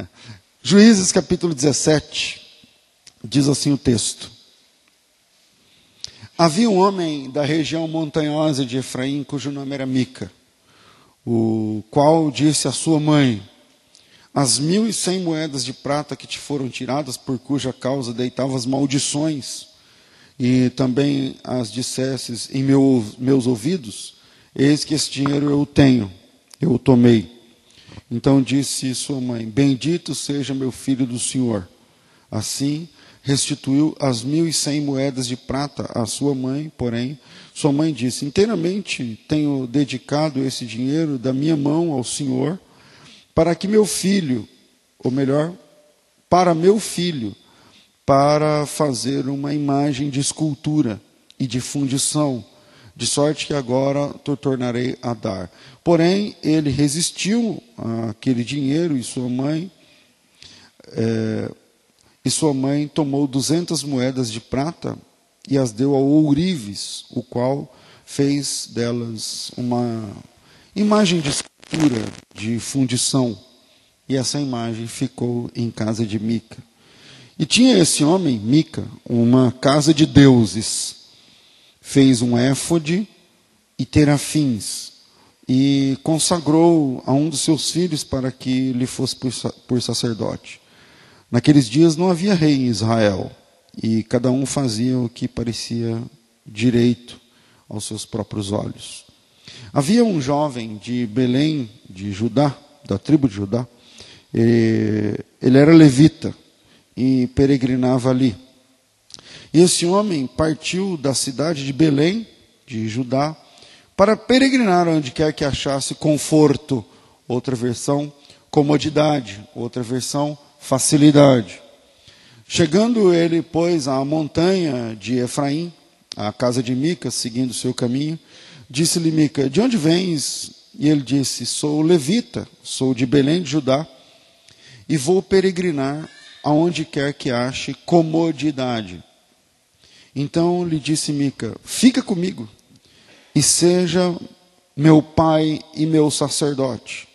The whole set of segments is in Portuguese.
Juízes capítulo 17, diz assim o texto. Havia um homem da região montanhosa de Efraim, cujo nome era Mica, o qual disse à sua mãe: As mil e cem moedas de prata que te foram tiradas, por cuja causa deitavas maldições, e também as dissesses em meu, meus ouvidos, eis que esse dinheiro eu tenho, eu o tomei. Então disse sua mãe: Bendito seja meu filho do Senhor. Assim restituiu as mil e cem moedas de prata à sua mãe, porém, sua mãe disse: Inteiramente tenho dedicado esse dinheiro da minha mão ao Senhor, para que meu filho, ou melhor, para meu filho, para fazer uma imagem de escultura e de fundição, de sorte que agora te tornarei a dar. Porém, ele resistiu àquele dinheiro e sua mãe. É, e sua mãe tomou duzentas moedas de prata e as deu ao ourives, o qual fez delas uma imagem de escultura, de fundição. E essa imagem ficou em casa de Mica. E tinha esse homem, Mica, uma casa de deuses. Fez um éfode e terafins. E consagrou a um dos seus filhos para que lhe fosse por sacerdote. Naqueles dias não havia rei em Israel e cada um fazia o que parecia direito aos seus próprios olhos. Havia um jovem de Belém, de Judá, da tribo de Judá, ele era levita e peregrinava ali. E esse homem partiu da cidade de Belém, de Judá, para peregrinar onde quer que achasse conforto, outra versão, comodidade, outra versão, facilidade. Chegando ele, pois, à montanha de Efraim, à casa de Mica, seguindo seu caminho, disse-lhe Mica: De onde vens? E ele disse: Sou levita, sou de Belém de Judá, e vou peregrinar aonde quer que ache comodidade. Então lhe disse Mica: Fica comigo, e seja meu pai e meu sacerdote.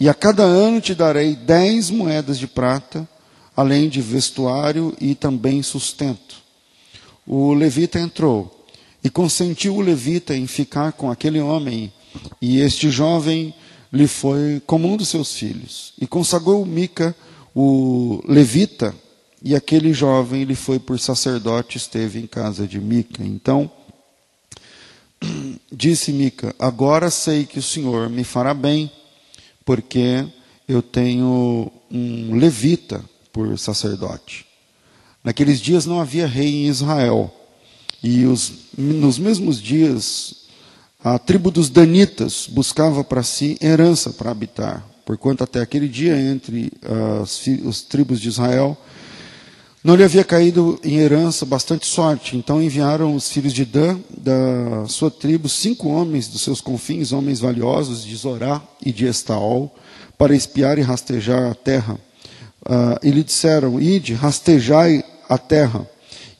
E a cada ano te darei dez moedas de prata, além de vestuário e também sustento. O levita entrou e consentiu o levita em ficar com aquele homem, e este jovem lhe foi como um dos seus filhos. E consagrou Mica, o levita, e aquele jovem lhe foi por sacerdote, esteve em casa de Mica. Então, disse Mica: Agora sei que o Senhor me fará bem porque eu tenho um levita por sacerdote. Naqueles dias não havia rei em Israel. E os, nos mesmos dias, a tribo dos Danitas buscava para si herança para habitar, porquanto até aquele dia, entre as, as tribos de Israel, não lhe havia caído em herança bastante sorte. Então enviaram os filhos de Dan, da sua tribo, cinco homens dos seus confins, homens valiosos de Zorá e de Estaol, para espiar e rastejar a terra. Uh, e lhe disseram: Ide, rastejai a terra.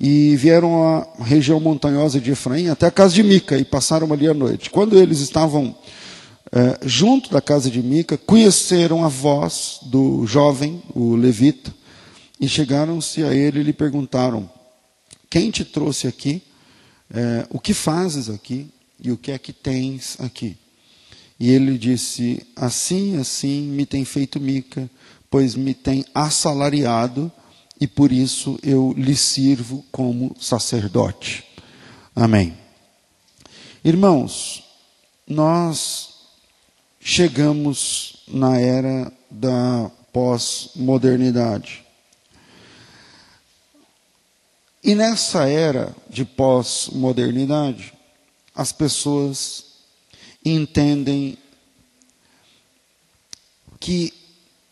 E vieram à região montanhosa de Efraim até a casa de Mica e passaram ali a noite. Quando eles estavam uh, junto da casa de Mica, conheceram a voz do jovem, o levita, e chegaram-se a ele e lhe perguntaram: Quem te trouxe aqui? É, o que fazes aqui? E o que é que tens aqui? E ele disse: Assim, assim me tem feito Mica, pois me tem assalariado, e por isso eu lhe sirvo como sacerdote. Amém. Irmãos, nós chegamos na era da pós-modernidade. E nessa era de pós-modernidade, as pessoas entendem que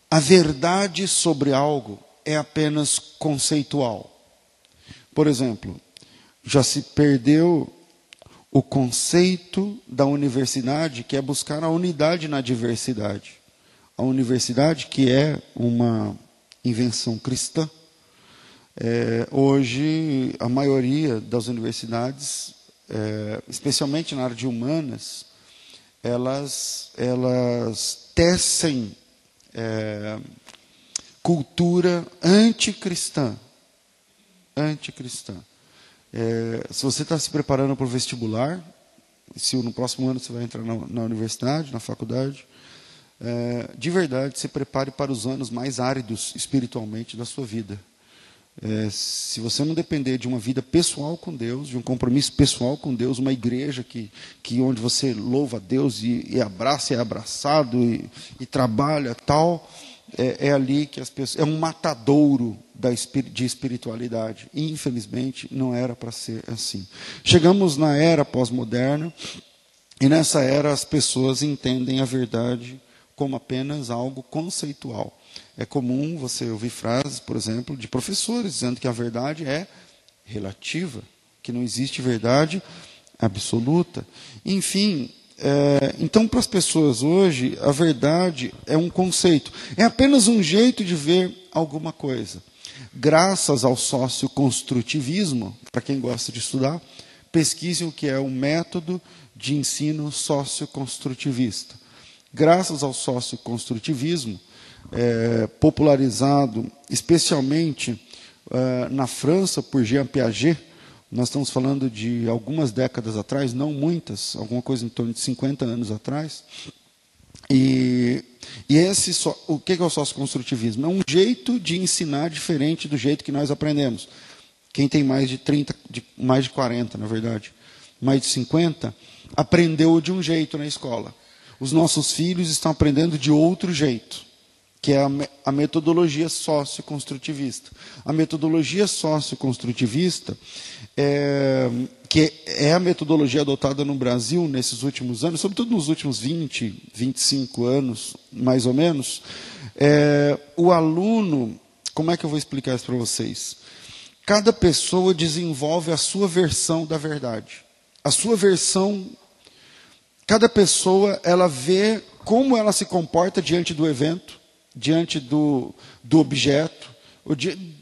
a verdade sobre algo é apenas conceitual. Por exemplo, já se perdeu o conceito da universidade, que é buscar a unidade na diversidade. A universidade, que é uma invenção cristã, é, hoje, a maioria das universidades, é, especialmente na área de humanas, elas, elas tecem é, cultura anticristã. Anticristã. É, se você está se preparando para o vestibular, se no próximo ano você vai entrar na, na universidade, na faculdade, é, de verdade, se prepare para os anos mais áridos espiritualmente da sua vida. É, se você não depender de uma vida pessoal com Deus, de um compromisso pessoal com Deus, uma igreja que, que onde você louva a Deus e, e abraça, é abraçado e, e trabalha tal, é, é, ali que as pessoas. É um matadouro da, de espiritualidade. E, infelizmente, não era para ser assim. Chegamos na era pós-moderna, e nessa era as pessoas entendem a verdade como apenas algo conceitual. É comum você ouvir frases, por exemplo, de professores dizendo que a verdade é relativa, que não existe verdade absoluta. Enfim, é, então, para as pessoas hoje, a verdade é um conceito, é apenas um jeito de ver alguma coisa. Graças ao socioconstrutivismo, para quem gosta de estudar, pesquisem o que é o método de ensino socioconstrutivista. Graças ao socioconstrutivismo, é, popularizado especialmente é, na França por Jean Piaget, nós estamos falando de algumas décadas atrás, não muitas, alguma coisa em torno de 50 anos atrás. E, e esse, o que é o socioconstrutivismo? É um jeito de ensinar diferente do jeito que nós aprendemos. Quem tem mais de 30, de, mais de 40, na verdade, mais de 50, aprendeu de um jeito na escola. Os nossos filhos estão aprendendo de outro jeito que é a, metodologia socioconstrutivista. A metodologia socioconstrutivista, é, que é a metodologia adotada no Brasil nesses últimos anos, sobretudo nos últimos 20, 25 anos, mais ou menos, é, o aluno, como é que eu vou explicar isso para vocês? Cada pessoa desenvolve a sua versão da verdade. A sua versão, cada pessoa, ela vê como ela se comporta diante do evento, diante do, do objeto,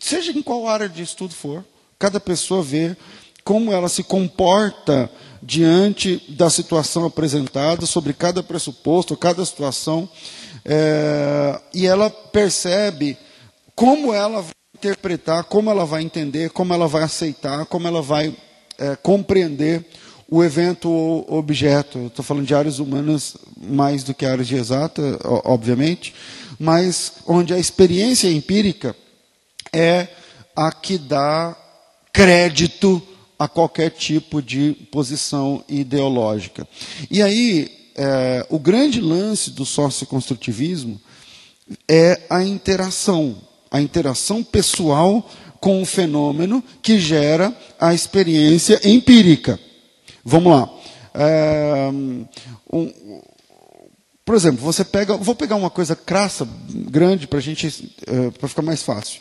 seja em qual área de estudo for, cada pessoa vê como ela se comporta diante da situação apresentada, sobre cada pressuposto, cada situação, é, e ela percebe como ela vai interpretar, como ela vai entender, como ela vai aceitar, como ela vai é, compreender o evento ou objeto. Estou falando de áreas humanas mais do que áreas de exata, obviamente mas onde a experiência empírica é a que dá crédito a qualquer tipo de posição ideológica. E aí, é, o grande lance do socioconstrutivismo é a interação, a interação pessoal com o fenômeno que gera a experiência empírica. Vamos lá. É, um, por exemplo, você pega, vou pegar uma coisa crassa, grande, para gente, uh, para ficar mais fácil.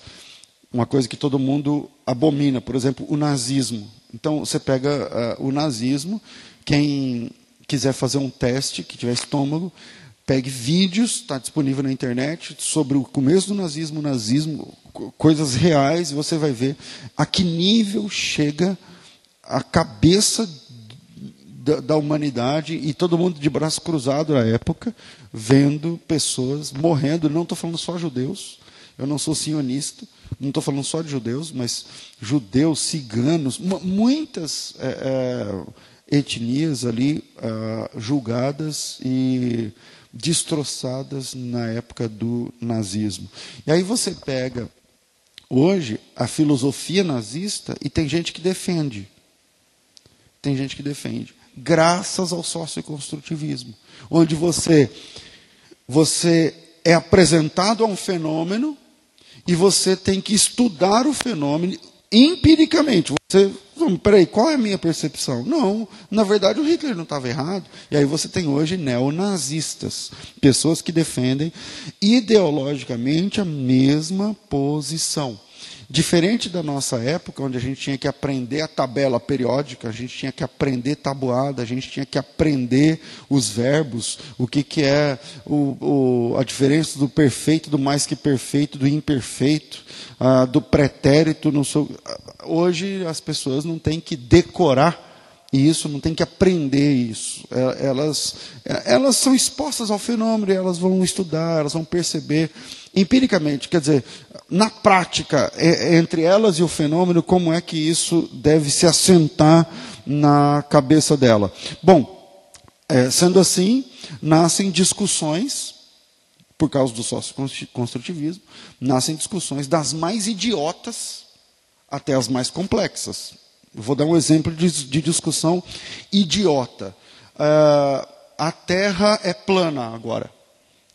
Uma coisa que todo mundo abomina, por exemplo, o nazismo. Então, você pega uh, o nazismo, quem quiser fazer um teste, que tiver estômago, pegue vídeos, está disponível na internet, sobre o começo do nazismo, nazismo, coisas reais, e você vai ver a que nível chega a cabeça da, da, humanidade e todo mundo de braço cruzado na época, vendo pessoas morrendo. Não estou falando só judeus, eu não sou sionista, não estou falando só de judeus, mas judeus, ciganos, muitas é, é, etnias ali é, julgadas e destroçadas na época do nazismo. E aí você pega hoje a filosofia nazista e tem gente que defende. Tem gente que defende graças ao socioconstrutivismo, onde você você é apresentado a um fenômeno e você tem que estudar o fenômeno empiricamente. Você, peraí, qual é a minha percepção? Não, na verdade o Hitler não estava errado. E aí você tem hoje neonazistas, pessoas que defendem ideologicamente a mesma posição. Diferente da nossa época, onde a gente tinha que aprender a tabela periódica, a gente tinha que aprender tabuada, a gente tinha que aprender os verbos, o que, que é o, o, a diferença do perfeito, do mais que perfeito, do imperfeito, do pretérito. Hoje as pessoas não têm que decorar E isso não tem que aprender isso. É, elas, é, elas são expostas ao fenômeno, elas vão estudar, elas vão perceber empiricamente, quer dizer, na prática, entre elas e o fenômeno, como é que isso deve se assentar na cabeça dela. Bom, é, sendo assim, nascem discussões, por causa do sócio-construtivismo, nascem discussões das mais idiotas até as mais complexas. vou dar um exemplo de, de discussão idiota. Uh, a Terra é plana agora.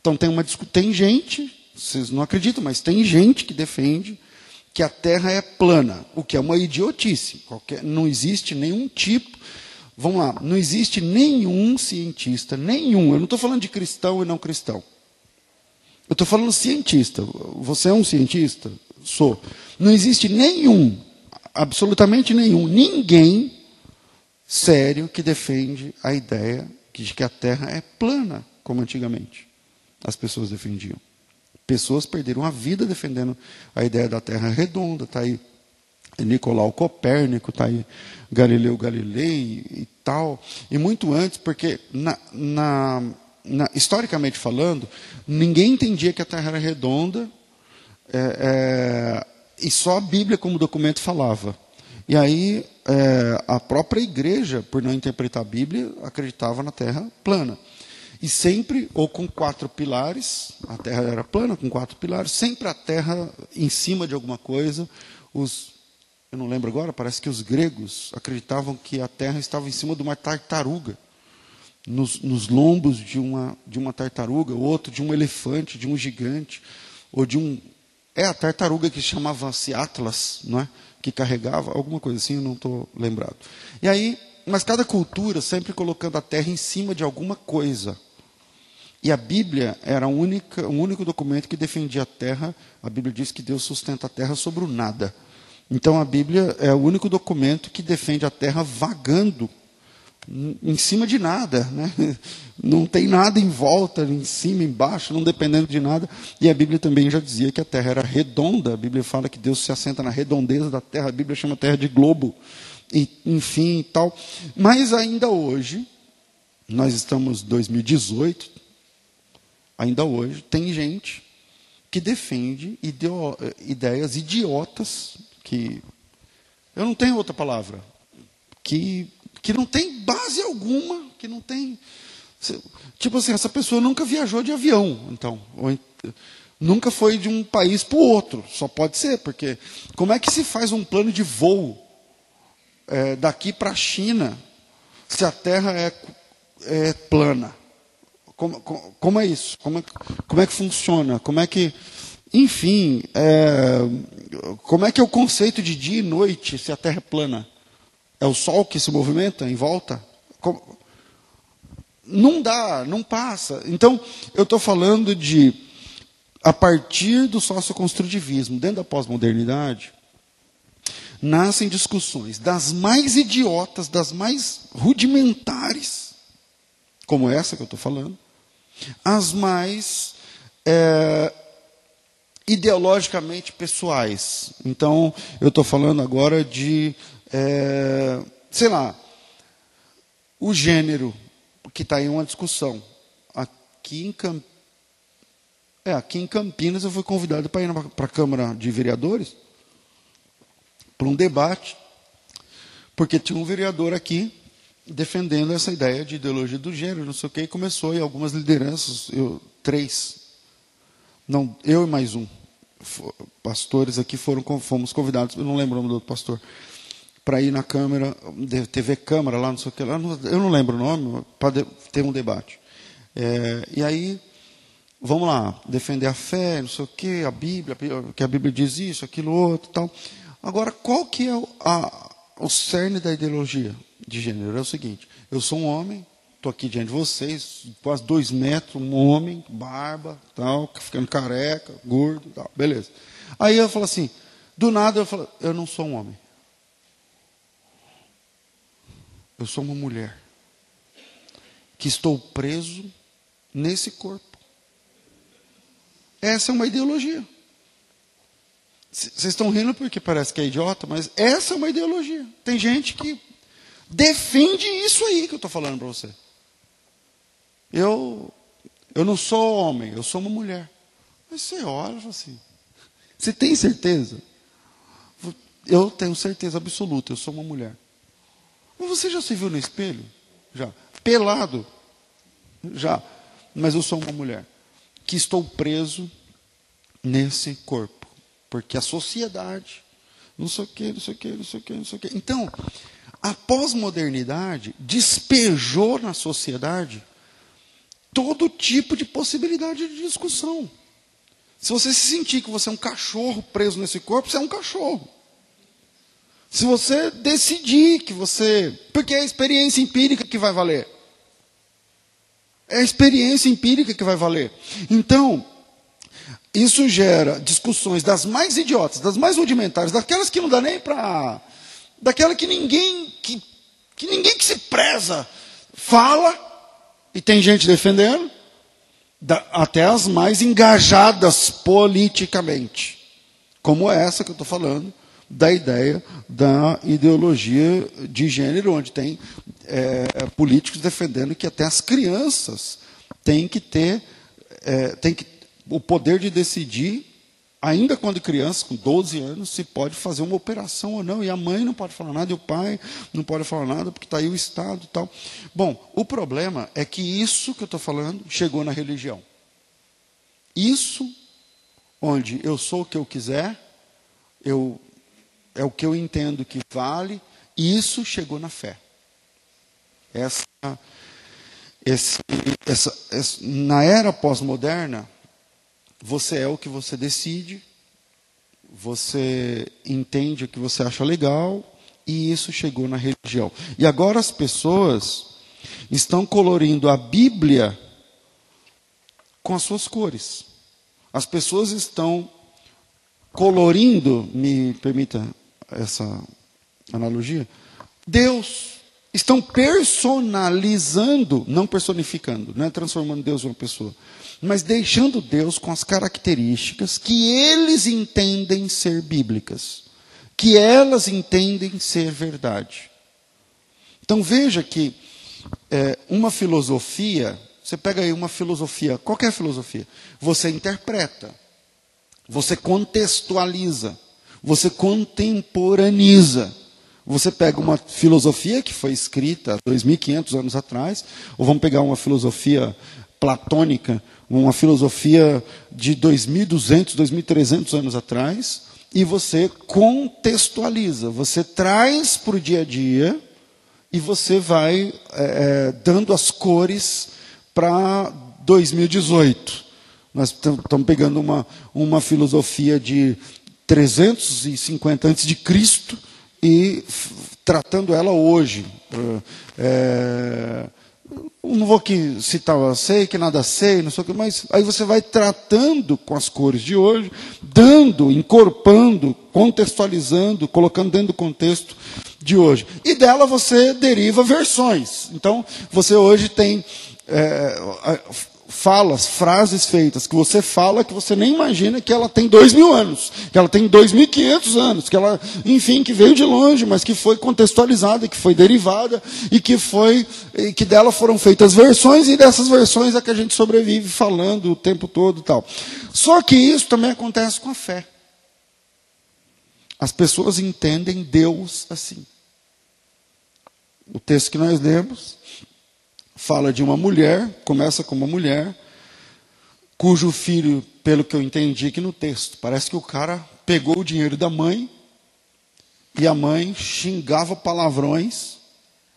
Então tem, uma, tem gente, vocês não acreditam, mas tem gente que defende que a Terra é plana, o que é uma idiotice. Qualquer, não existe nenhum tipo. Vamos lá, não existe nenhum cientista, nenhum. Eu não estou falando de cristão e não cristão. Eu estou falando cientista. Você é um cientista? Sou. Não existe nenhum, absolutamente nenhum, ninguém sério que defende a ideia de que a Terra é plana, como antigamente as pessoas defendiam. Pessoas perderam a vida defendendo a ideia da Terra redonda. Está aí Nicolau Copérnico, está aí Galileu Galilei e tal. E muito antes, porque na, na, na, historicamente falando, ninguém entendia que a Terra era redonda é, é, e só a Bíblia como documento falava. E aí é, a própria igreja, por não interpretar a Bíblia, acreditava na Terra plana. E sempre, ou com quatro pilares, a terra era plana, com quatro pilares, sempre a terra em cima de alguma coisa. Os, eu não lembro agora, parece que os gregos acreditavam que a terra estava em cima de uma tartaruga, nos, nos lombos de uma, de uma tartaruga, outro de um elefante, de um gigante, ou de um. É a tartaruga que chamava-se Atlas, não é? que carregava, alguma coisa assim, eu não estou lembrado. E aí, mas cada cultura sempre colocando a terra em cima de alguma coisa. E a Bíblia era o único, documento que defendia a terra. A Bíblia diz que Deus sustenta a terra sobre o nada. Então a Bíblia é o único documento que defende a terra vagando em cima de nada, né? não tem nada em volta, em cima, embaixo, não dependendo de nada. E a Bíblia também já dizia que a terra era redonda. A Bíblia fala que Deus se assenta na redondeza da terra. A Bíblia chama a terra de globo, e, enfim, e tal. Mas ainda hoje, nós estamos em 2018, ainda hoje, tem gente que defende ideias idiotas, que. Eu não tenho outra palavra. Que, que não tem base alguma, que não tem. Tipo assim, essa pessoa nunca viajou de avião, então. Ou, nunca foi de um país para o outro. Só pode ser, porque como é que se faz um plano de voo é, daqui para a China se a Terra é, é plana? Como, como, é isso? Como é, como é que funciona? Como é que. Enfim, é, como é que é o conceito de dia e noite se a Terra é plana? É o Sol que se movimenta em volta? Como, não dá, não passa. Então, eu estou falando de, a partir do socioconstrutivismo, dentro da pós-modernidade, nascem discussões das mais idiotas, das mais rudimentares, como essa que eu estou falando, as mais é, ideologicamente pessoais. Então, eu estou falando agora de, é, sei lá, o gênero, que está em uma discussão. Aqui em, Camp... é, aqui em Campinas, eu fui convidado para ir para a Câmara de Vereadores para um debate, porque tinha um vereador aqui defendendo essa ideia de ideologia do gênero, não sei o quê, e começou e algumas lideranças, eu, três, não, eu e mais um, pastores aqui foram fomos convidados, eu não lembro o nome do outro pastor, para ir na Câmara, TV Câmara lá, não sei o que lá, eu não lembro o nome, para ter um debate. É, e aí, vamos lá, defender a fé, não sei o que, a Bíblia, que a Bíblia diz isso, aquilo outro, tal. Agora, qual que é a, o cerne da ideologia? De gênero é o seguinte: eu sou um homem, estou aqui diante de vocês, quase dois metros, um homem, barba, tal, ficando careca, gordo, tal, beleza. Aí eu falo assim, do nada eu falo, eu não sou um homem. Eu sou uma mulher que estou preso nesse corpo. Essa é uma ideologia. Vocês estão rindo porque parece que é idiota, mas essa é uma ideologia. Tem gente que defende isso aí que eu estou falando para você. Eu, eu não sou homem, eu sou uma mulher. Mas você olha e fala assim: você tem certeza? Eu tenho certeza absoluta, eu sou uma mulher. Mas você já se viu no espelho? Já. Pelado? Já. Mas eu sou uma mulher. Que estou preso nesse corpo. Porque a sociedade, não sei o que, não sei o que, não sei o que, não sei o que. Então, a pós-modernidade despejou na sociedade todo tipo de possibilidade de discussão. Se você se sentir que você é um cachorro preso nesse corpo, você é um cachorro. Se você decidir que você. Porque é a experiência empírica que vai valer. É a experiência empírica que vai valer. Então, isso gera discussões das mais idiotas, das mais rudimentares, daquelas que não dá nem para. Daquela que ninguém. Que, que ninguém que se preza fala, e tem gente defendendo, da, até as mais engajadas politicamente. Como essa que eu estou falando, da ideia da ideologia de gênero, onde tem é, políticos defendendo que até as crianças têm que ter é, têm que, o poder de decidir, ainda quando criança, com 12 anos, se pode fazer uma operação ou não. E a mãe não pode falar nada, e o pai não pode falar nada, porque está aí o Estado e tal. Bom, o problema é que isso que eu estou falando chegou na religião. Isso, onde eu sou o que eu quiser, eu é o que eu entendo que vale, e isso chegou na fé. Essa, esse, essa, essa, na era pós-moderna, você é o que você decide, você entende o que você acha legal, e isso chegou na religião. E agora as pessoas estão colorindo a Bíblia com as suas cores. As pessoas estão colorindo, me permita essa analogia, Deus. Estão personalizando, não personificando, não é transformando Deus em uma pessoa, mas deixando Deus com as características que eles entendem ser bíblicas, que elas entendem ser verdade. Então veja que é, uma filosofia, você pega aí uma filosofia, qualquer filosofia, você interpreta, você contextualiza você contemporaniza. Você pega uma filosofia que foi escrita há 2.500 anos atrás, ou vamos pegar uma filosofia platônica, uma filosofia de 2.200, 2.300 anos atrás, e você contextualiza, você traz para o dia a dia e você vai é, dando as cores para 2018. Nós estamos pegando uma, uma filosofia de 350 antes de Cristo e tratando ela hoje. É, não vou aqui citar, sei que nada sei, não sei o que, mas aí você vai tratando com as cores de hoje, dando, encorpando, contextualizando, colocando dentro do contexto de hoje. E dela você deriva versões. Então, você hoje tem é, falas, frases feitas que você fala que você nem imagina que ela tem dois mil anos, que ela tem dois mil e quinhentos anos, que ela, enfim, que veio de longe, mas que foi contextualizada, que foi derivada e que foi, e que dela foram feitas versões e dessas versões é que a gente sobrevive falando o tempo todo, tal. Só que isso também acontece com a fé. As pessoas entendem Deus assim. O texto que nós lemos fala de uma mulher, começa com uma mulher, cujo filho, pelo que eu entendi aqui no texto, parece que o cara pegou o dinheiro da mãe e a mãe xingava palavrões.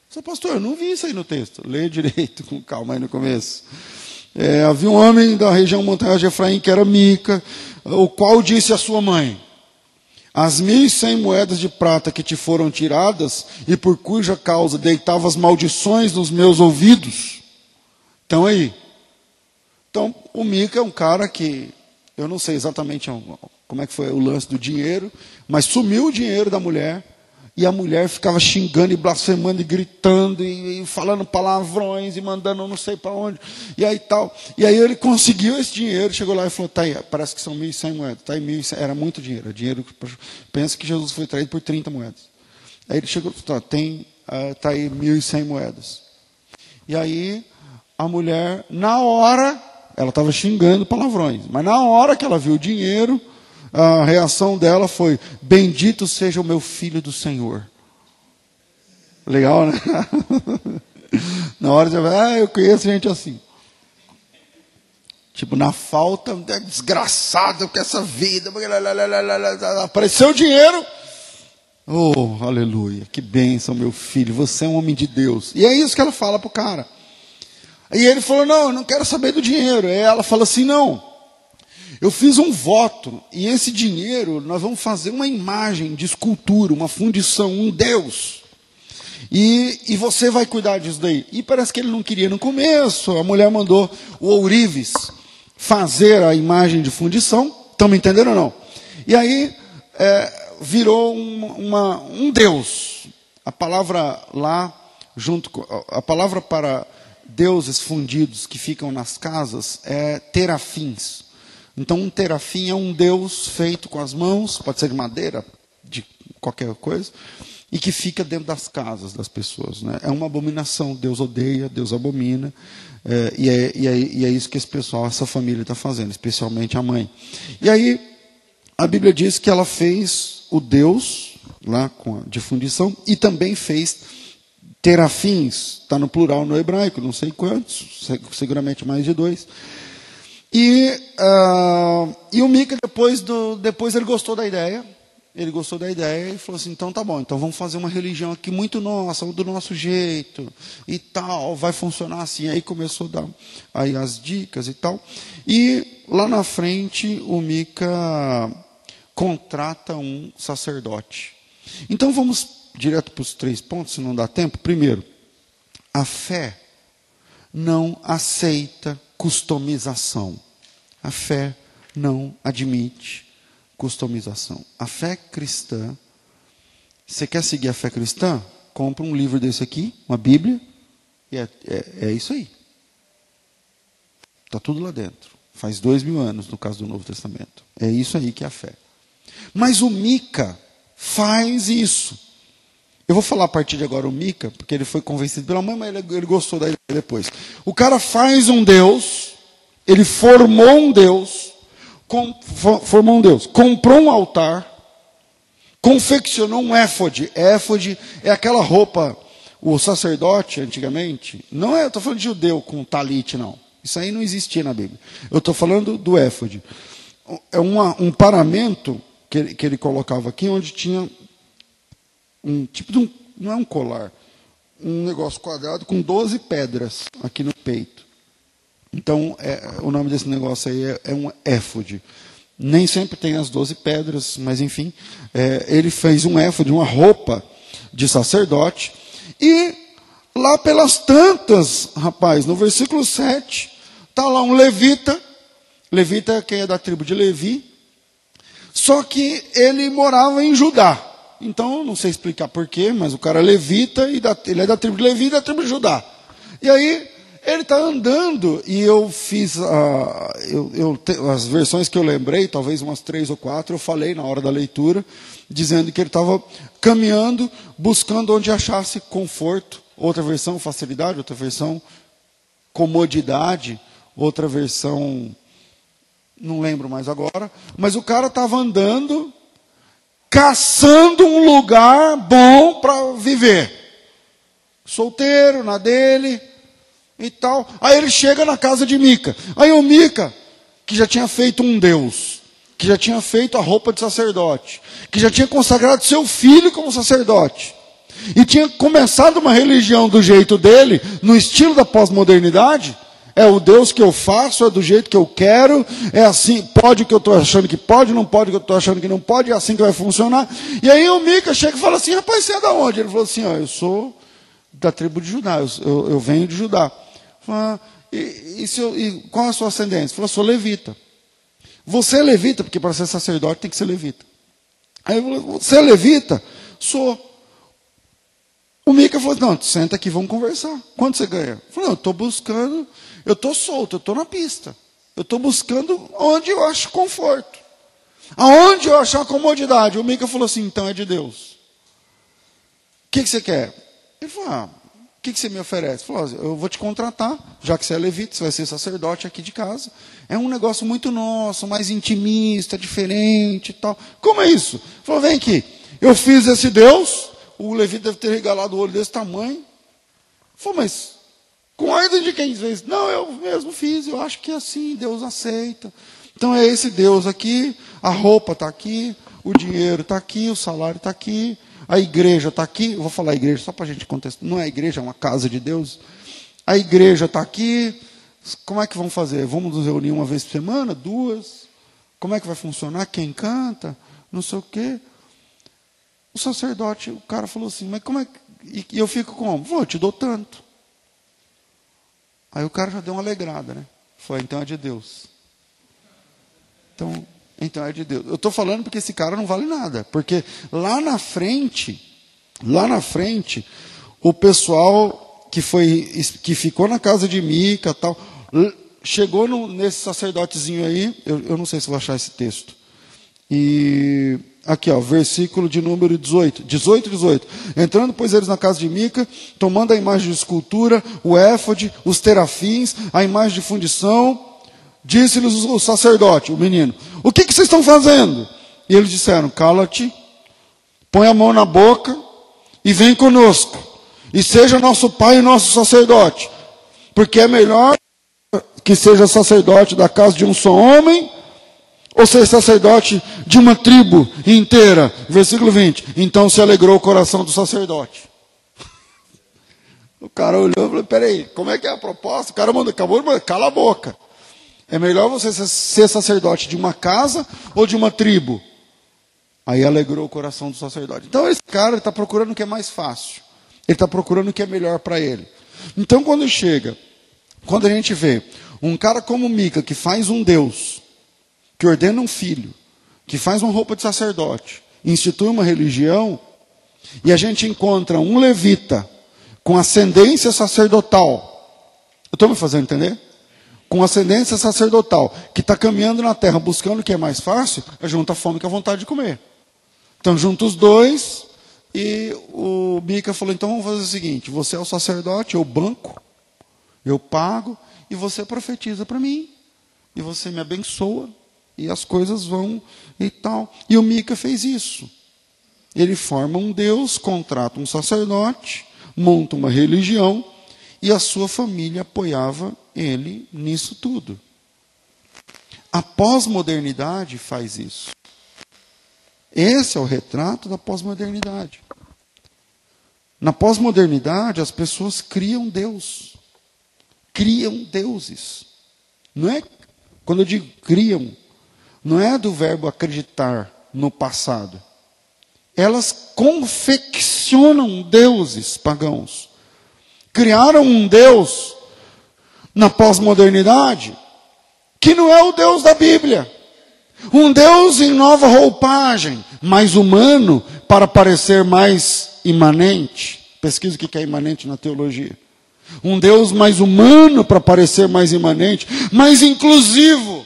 Você, pastor, eu não vi isso aí no texto. Lê direito, com calma aí no começo. É, havia um homem da região montanhosa de Efraim que era Mica, o qual disse à sua mãe: as mil e cem moedas de prata que te foram tiradas e por cuja causa deitavas maldições nos meus ouvidos, estão aí. Então, o Mica é um cara que, eu não sei exatamente como é que foi o lance do dinheiro, mas sumiu o dinheiro da mulher, e a mulher ficava xingando e blasfemando e gritando e, e falando palavrões e mandando não sei para onde. E aí tal. E aí ele conseguiu esse dinheiro, chegou lá e falou: tá aí, parece que são 1.100 moedas. Tá aí 1.100. Era muito dinheiro. Dinheiro pensa que Jesus foi traído por 30 moedas. Aí ele chegou e falou: tá, tem Está aí 1.100 moedas. E aí, a mulher, na hora, ela estava xingando palavrões, mas na hora que ela viu o dinheiro, a reação dela foi: Bendito seja o meu filho do Senhor. Legal, né? na hora de ah, eu conheço gente assim. Tipo, na falta, é desgraçado com essa vida. Apareceu o dinheiro. Oh, aleluia, que bênção, meu filho, você é um homem de Deus. E é isso que ela fala para o cara. E ele falou: Não, não quero saber do dinheiro. E ela fala assim: Não, eu fiz um voto, e esse dinheiro nós vamos fazer uma imagem de escultura, uma fundição, um Deus. E, e você vai cuidar disso daí. E parece que ele não queria no começo. A mulher mandou o ourives fazer a imagem de fundição. Estão me entendendo ou não? E aí é, virou um, uma, um Deus. A palavra lá, junto com, a palavra para deuses fundidos que ficam nas casas é terafins. Então, um terafim é um deus feito com as mãos, pode ser de madeira, de qualquer coisa, e que fica dentro das casas das pessoas. Né? É uma abominação, Deus odeia, Deus abomina, é, e, é, e, é, e, é, isso que esse pessoal, essa família está fazendo, especialmente a mãe. E aí, a Bíblia diz que ela fez o Deus, lá com de fundição, e também fez terafins, está no plural no hebraico, não sei quantos, seguramente mais de dois. E, uh, e o Mica, depois, do, depois ele gostou da ideia, ele gostou da ideia e falou assim: então tá bom, então vamos fazer uma religião aqui muito nossa, do nosso jeito e tal, vai funcionar assim. Aí começou a dar aí as dicas e tal. E lá na frente o Mica contrata um sacerdote. Então vamos direto para os três pontos, se não dá tempo. Primeiro, a fé não aceita customização. A fé não admite customização. A fé cristã, você quer seguir a fé cristã? Compra um livro desse aqui, uma Bíblia, e é, é, é isso aí. Está tudo lá dentro. Faz dois mil anos, no caso do Novo Testamento. É isso aí que é a fé. Mas o Mica faz isso. Eu vou falar a partir de agora o Mica, porque ele foi convencido pela mãe, mas ele, ele gostou da ideia depois. O cara faz um Deus, ele formou um Deus, com, formou um Deus, comprou um altar, confeccionou um éfode. Éfode é aquela roupa, o sacerdote antigamente, não é, eu estou falando de judeu com talite, não. Isso aí não existia na Bíblia. Eu estou falando do éfode. É uma, um paramento que que ele colocava aqui, onde tinha um tipo de um, não é um colar, um negócio quadrado com 12 pedras aqui no peito. Então, é, o nome desse negócio aí é, é um éfode. Nem sempre tem as doze pedras, mas enfim, é, ele fez um éfode, uma roupa de sacerdote. E lá pelas tantas, rapaz, no versículo 7, está lá um levita. Levita é quem é da tribo de Levi. Só que ele morava em Judá. Então, não sei explicar porquê, mas o cara é levita, e da, ele é da tribo de Levi e da tribo de Judá. E aí, ele está andando, e eu fiz a, eu, eu te, as versões que eu lembrei, talvez umas três ou quatro, eu falei na hora da leitura, dizendo que ele estava caminhando, buscando onde achasse conforto. Outra versão, facilidade, outra versão, comodidade, outra versão, não lembro mais agora. Mas o cara estava andando, caçando um lugar bom para viver. Solteiro, na dele, e tal. Aí ele chega na casa de Mica. Aí o Mica, que já tinha feito um Deus, que já tinha feito a roupa de sacerdote, que já tinha consagrado seu filho como sacerdote, e tinha começado uma religião do jeito dele, no estilo da pós-modernidade, é o Deus que eu faço, é do jeito que eu quero, é assim, pode o que eu estou achando que pode, não pode o que eu estou achando que não pode, é assim que vai funcionar. E aí o Mica chega e fala assim, rapaz, você é da onde? Ele falou assim, ó, eu sou da tribo de Judá, eu, eu, eu venho de Judá. Ah, e, e, seu, e, qual a sua ascendência? Falou, sou levita. Você é levita, porque para ser sacerdote tem que ser levita. Aí falou, você é levita? Sou. O Mica falou, não, senta aqui, vamos conversar. Quanto você ganha? Falou, eu estou buscando, eu estou solto, eu estou na pista. Eu estou buscando onde eu acho conforto. Aonde eu achar comodidade. O Mica falou assim, então é de Deus. O que, que você quer? Ele falou: ah, o que, que você me oferece? Ele falou: eu vou te contratar, já que você é levita, você vai ser sacerdote aqui de casa. É um negócio muito nosso, mais intimista, diferente e tal. Como é isso? Ele falou: vem aqui, eu fiz esse Deus, o levita deve ter regalado o olho desse tamanho. Ele falou: mas ordem de quem fez? Não, eu mesmo fiz, eu acho que é assim, Deus aceita. Então é esse Deus aqui, a roupa está aqui, o dinheiro está aqui, o salário está aqui, a igreja está aqui. Eu vou falar igreja só para a gente contestar. Não é igreja, é uma casa de Deus. A igreja está aqui. Como é que vão fazer? Vamos nos reunir uma vez por semana? Duas? Como é que vai funcionar? Quem canta? Não sei o quê. O sacerdote, o cara falou assim, mas como é que. E eu fico como? Vou, te dou tanto. Aí o cara já deu uma alegrada, né? Foi, então é de Deus. Então, então é de Deus. Eu estou falando porque esse cara não vale nada. Porque lá na frente, lá na frente, o pessoal que foi que ficou na casa de Mica tal, chegou no, nesse sacerdotezinho aí, eu, eu não sei se vou achar esse texto. E aqui, ó, versículo de número 18, 18, 18. Entrando, pois, eles na casa de Mica, tomando a imagem de escultura, o éfode, os terafins, a imagem de fundição, Disse-lhes o sacerdote, o menino: O que, que vocês estão fazendo? E eles disseram: Cala-te, põe a mão na boca e vem conosco, e seja nosso pai e nosso sacerdote, porque é melhor que seja sacerdote da casa de um só homem, ou ser sacerdote de uma tribo inteira. Versículo 20. Então se alegrou o coração do sacerdote. O cara olhou e falou: Peraí, como é que é a proposta? O cara mandou, acabou cala a boca. É melhor você ser sacerdote de uma casa ou de uma tribo? Aí alegrou o coração do sacerdote. Então esse cara está procurando o que é mais fácil. Ele está procurando o que é melhor para ele. Então quando chega, quando a gente vê um cara como Mica, que faz um Deus, que ordena um filho, que faz uma roupa de sacerdote, institui uma religião, e a gente encontra um levita com ascendência sacerdotal. Eu estou me fazendo entender? com ascendência sacerdotal, que está caminhando na terra buscando o que é mais fácil, é junto a fome com a vontade de comer. Então, junto os dois, e o Mica falou: então vamos fazer o seguinte: você é o sacerdote, eu banco, eu pago, e você profetiza para mim, e você me abençoa, e as coisas vão e tal. E o Mica fez isso. Ele forma um Deus, contrata um sacerdote, monta uma religião, e a sua família apoiava ele nisso tudo. A pós-modernidade faz isso. Esse é o retrato da pós-modernidade. Na pós-modernidade, as pessoas criam Deus. Criam deuses. Não é, quando eu digo criam, não é do verbo acreditar no passado. Elas confeccionam deuses pagãos. Criaram um Deus na pós-modernidade, que não é o Deus da Bíblia. Um Deus em nova roupagem, mais humano, para parecer mais imanente. Pesquisa o que é imanente na teologia. Um Deus mais humano para parecer mais imanente, mais inclusivo,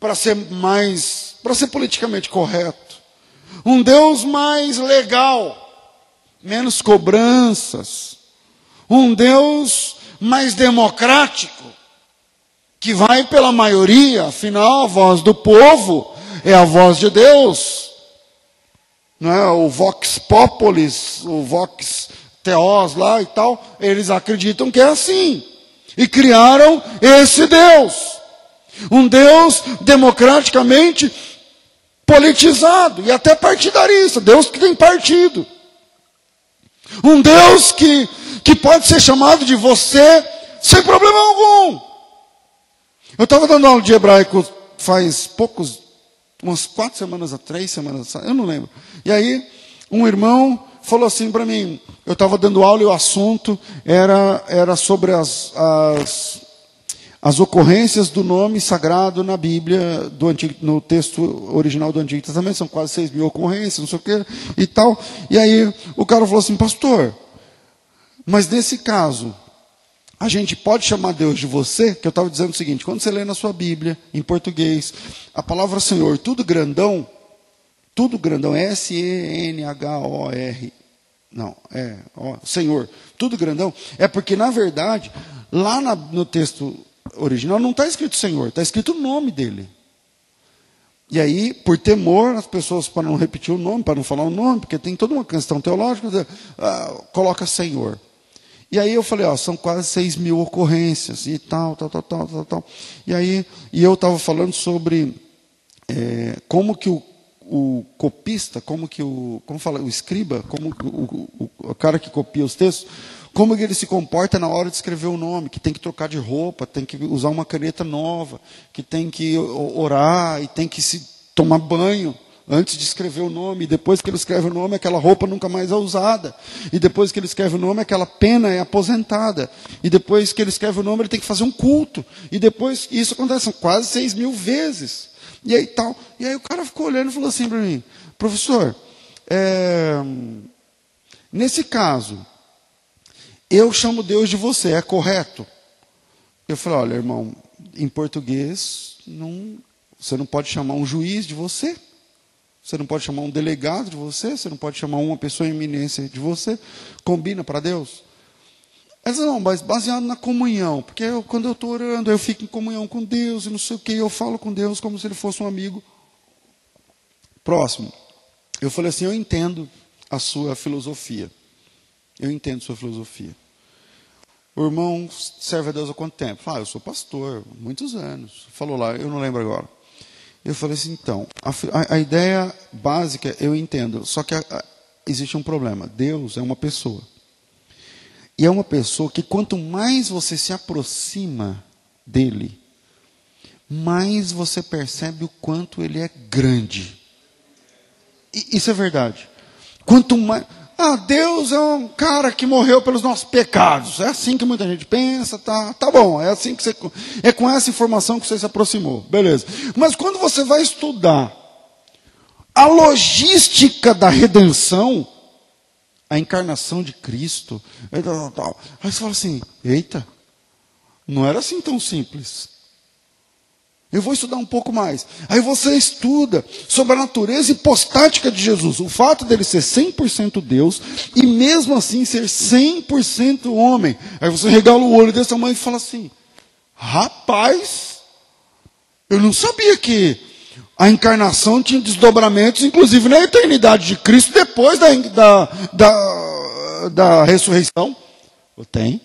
para ser mais, para ser politicamente correto. Um Deus mais legal, menos cobranças. Um Deus mais democrático, que vai pela maioria, afinal a voz do povo é a voz de Deus. Não é? O Vox Populis, o Vox Theos lá e tal, eles acreditam que é assim. E criaram esse Deus. Um Deus democraticamente politizado e até partidarista. Deus que tem partido. Um Deus que que pode ser chamado de você sem problema algum. Eu estava dando aula de hebraico faz poucos, umas quatro semanas, três semanas, eu não lembro. E aí, um irmão falou assim para mim, eu estava dando aula e o assunto era, era sobre as, as, as ocorrências do nome sagrado na Bíblia, do Antigo, no texto original do Antigo Testamento, são quase seis mil ocorrências, não sei o que, e tal. E aí o cara falou assim, pastor, mas nesse caso, a gente pode chamar Deus de você, que eu estava dizendo o seguinte: quando você lê na sua Bíblia, em português, a palavra Senhor, tudo grandão, tudo grandão, S-E-N-H-O-R, Não, é, ó, Senhor, tudo grandão. É porque, na verdade, lá na, no texto original não está escrito Senhor, está escrito o nome dele. E aí, por temor, as pessoas, para não repetir o nome, para não falar o nome, porque tem toda uma questão teológica, uh, coloca Senhor. E aí eu falei, ó, são quase 6 mil ocorrências e tal, tal, tal, tal, tal, tal. E aí, e eu estava falando sobre é, como que o, o, copista, como que o, como fala, o escriba, como o, o, o cara que copia os textos, como ele se comporta na hora de escrever o nome, que tem que trocar de roupa, tem que usar uma caneta nova, que tem que orar e tem que se tomar banho antes de escrever o nome. E depois que ele escreve o nome, aquela roupa nunca mais é usada. E depois que ele escreve o nome, aquela pena é aposentada. E depois que ele escreve o nome, ele tem que fazer um culto. E depois, isso acontece quase seis mil vezes. E aí tal. E aí o cara ficou olhando e falou assim para mim, professor, é, nesse caso, eu chamo Deus de você, é correto? Eu falei, olha, irmão, em português, não, você não pode chamar um juiz de você, você não pode chamar um delegado de você, você não pode chamar uma pessoa em eminência de você. Combina para Deus? Ela disse, não, mas baseado na comunhão, porque eu, quando eu estou orando, eu fico em comunhão com Deus e não sei o que, eu falo com Deus como se ele fosse um amigo próximo. Eu falei assim, eu entendo a sua filosofia. Eu entendo sua filosofia. O irmão serve a Deus há quanto tempo? Ah, eu sou pastor, muitos anos. Falou lá, eu não lembro agora. Eu falei assim, então, a, a ideia básica eu entendo, só que a, a, existe um problema. Deus é uma pessoa. E é uma pessoa que quanto mais você se aproxima dele, mais você percebe o quanto ele é grande. E, isso é verdade. Quanto mais. Ah, Deus é um cara que morreu pelos nossos pecados. É assim que muita gente pensa, tá? Tá bom, é assim que você é com essa informação que você se aproximou. Beleza. Mas quando você vai estudar a logística da redenção, a encarnação de Cristo, aí você fala assim: "Eita, não era assim tão simples". Eu vou estudar um pouco mais. Aí você estuda sobre a natureza hipostática de Jesus. O fato dele ser 100% Deus e mesmo assim ser 100% homem. Aí você regala o olho dessa mãe e fala assim: Rapaz, eu não sabia que a encarnação tinha desdobramentos, inclusive na eternidade de Cristo, depois da, da, da, da ressurreição. Tem.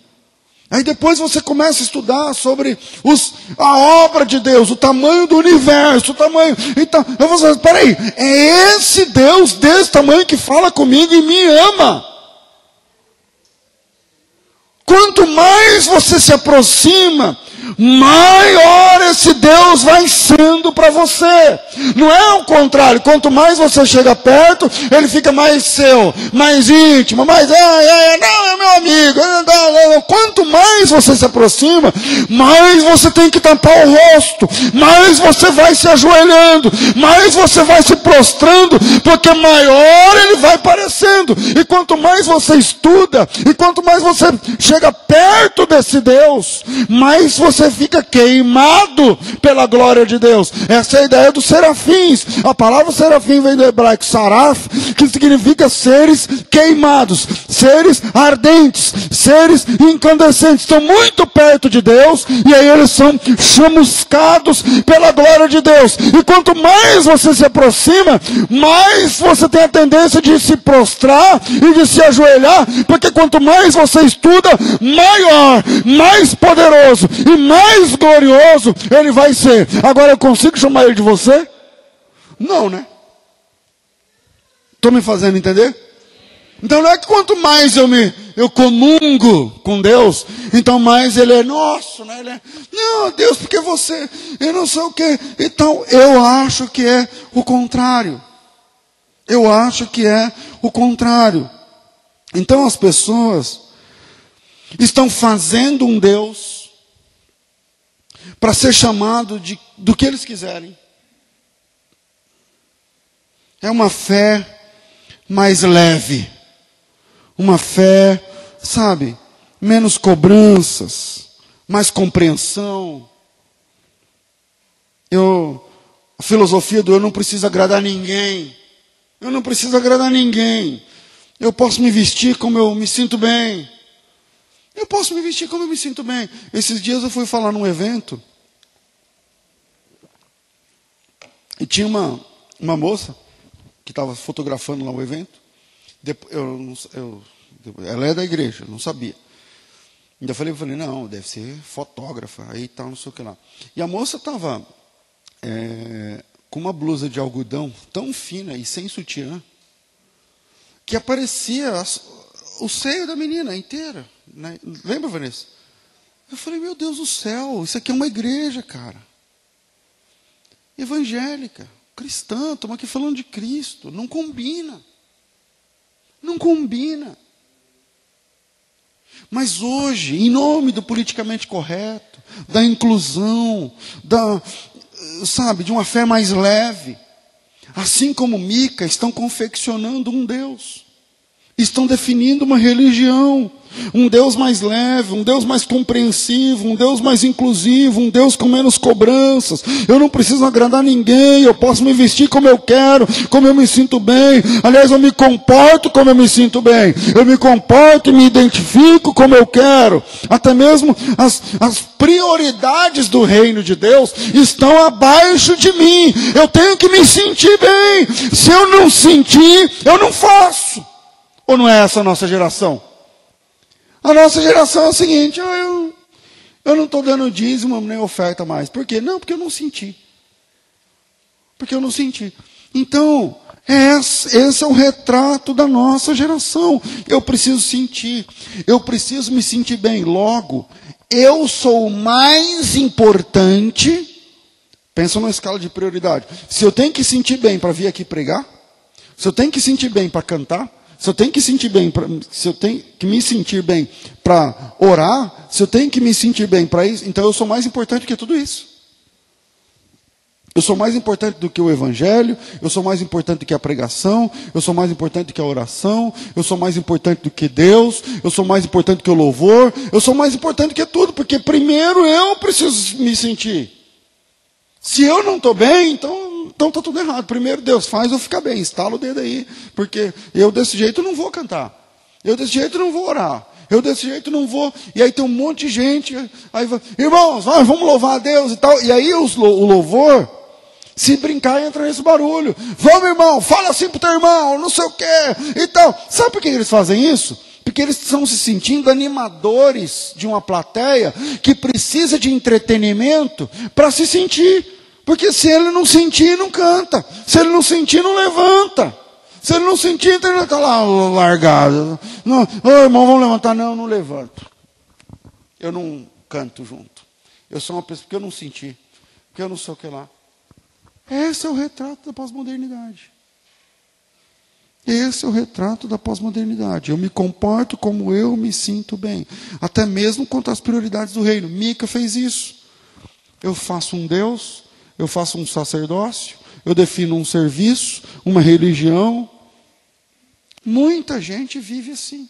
Aí depois você começa a estudar sobre os, a obra de Deus, o tamanho do universo, o tamanho. Então, eu vou dizer, peraí, é esse Deus desse tamanho que fala comigo e me ama. Quanto mais você se aproxima maior esse Deus vai sendo para você. Não é o contrário, quanto mais você chega perto, ele fica mais seu, mais íntimo, mais, é, é, não, é meu amigo. Quanto mais você se aproxima, mais você tem que tampar o rosto, mais você vai se ajoelhando, mais você vai se prostrando, porque maior ele vai parecendo. E quanto mais você estuda, e quanto mais você chega perto desse Deus, mais você você fica queimado pela glória de Deus. Essa é a ideia dos serafins. A palavra serafim vem do hebraico saraf, que significa seres queimados, seres ardentes, seres incandescentes. Estão muito perto de Deus e aí eles são chamuscados pela glória de Deus. E quanto mais você se aproxima, mais você tem a tendência de se prostrar e de se ajoelhar, porque quanto mais você estuda, maior, mais poderoso e mais glorioso ele vai ser. Agora eu consigo chamar ele de você? Não, né? Estou me fazendo entender? Então não é que quanto mais eu me eu comungo com Deus, então mais ele é nosso, né? Ele é, não, Deus, porque você, eu não sei o que. Então eu acho que é o contrário. Eu acho que é o contrário. Então as pessoas estão fazendo um Deus para ser chamado de, do que eles quiserem. É uma fé mais leve, uma fé, sabe, menos cobranças, mais compreensão. Eu, a filosofia do eu não preciso agradar ninguém. Eu não preciso agradar ninguém. Eu posso me vestir como eu me sinto bem. Eu posso me vestir como eu me sinto bem. Esses dias eu fui falar num evento. E tinha uma, uma moça que estava fotografando lá o evento. Eu, eu, ela é da igreja, não sabia. Ainda falei, eu falei, não, deve ser fotógrafa, aí tal, não sei o que lá. E a moça estava é, com uma blusa de algodão tão fina e sem sutiã, que aparecia as, o seio da menina inteira. Né? Lembra, Vanessa? Eu falei, meu Deus do céu, isso aqui é uma igreja, cara. Evangélica, cristã, estamos aqui falando de Cristo. Não combina. Não combina. Mas hoje, em nome do politicamente correto, da inclusão, da, sabe, de uma fé mais leve, assim como Mica, estão confeccionando um Deus. Estão definindo uma religião um Deus mais leve, um Deus mais compreensivo, um Deus mais inclusivo, um Deus com menos cobranças. Eu não preciso agradar ninguém, eu posso me vestir como eu quero, como eu me sinto bem. Aliás, eu me comporto como eu me sinto bem. Eu me comporto e me identifico como eu quero. Até mesmo as, as prioridades do reino de Deus estão abaixo de mim. Eu tenho que me sentir bem. Se eu não sentir, eu não faço. Ou não é essa a nossa geração? A nossa geração é o seguinte: ah, eu, eu não estou dando dízimo nem oferta mais. Por quê? Não, porque eu não senti. Porque eu não senti. Então, esse, esse é o retrato da nossa geração. Eu preciso sentir. Eu preciso me sentir bem. Logo, eu sou mais importante. Pensa numa escala de prioridade. Se eu tenho que sentir bem para vir aqui pregar, se eu tenho que sentir bem para cantar, se eu tenho que sentir bem, pra, se eu tenho que me sentir bem para orar, se eu tenho que me sentir bem para isso, então eu sou mais importante que tudo isso. Eu sou mais importante do que o evangelho, eu sou mais importante do que a pregação, eu sou mais importante do que a oração, eu sou mais importante do que Deus, eu sou mais importante do que o louvor, eu sou mais importante do que tudo, porque primeiro eu preciso me sentir. Se eu não estou bem, então então está tudo errado. Primeiro Deus faz eu ficar bem, estala o dedo aí, porque eu desse jeito não vou cantar. Eu desse jeito não vou orar. Eu desse jeito não vou. E aí tem um monte de gente. Aí, irmãos, vamos louvar a Deus e tal. E aí os, o louvor, se brincar, entra nesse barulho. Vamos, irmão, fala assim pro teu irmão, não sei o quê e tal. Sabe por que eles fazem isso? Porque eles estão se sentindo animadores de uma plateia que precisa de entretenimento para se sentir. Porque se ele não sentir, não canta. Se ele não sentir, não levanta. Se ele não sentir, ele está lá largado. Não, oh, irmão, vamos levantar. Não, não levanto. Eu não canto junto. Eu sou uma pessoa porque eu não senti. Porque eu não sei o que lá. Esse é o retrato da pós-modernidade. Esse é o retrato da pós-modernidade. Eu me comporto como eu me sinto bem. Até mesmo quanto às prioridades do reino. Mica fez isso. Eu faço um Deus eu faço um sacerdócio, eu defino um serviço, uma religião. Muita gente vive assim.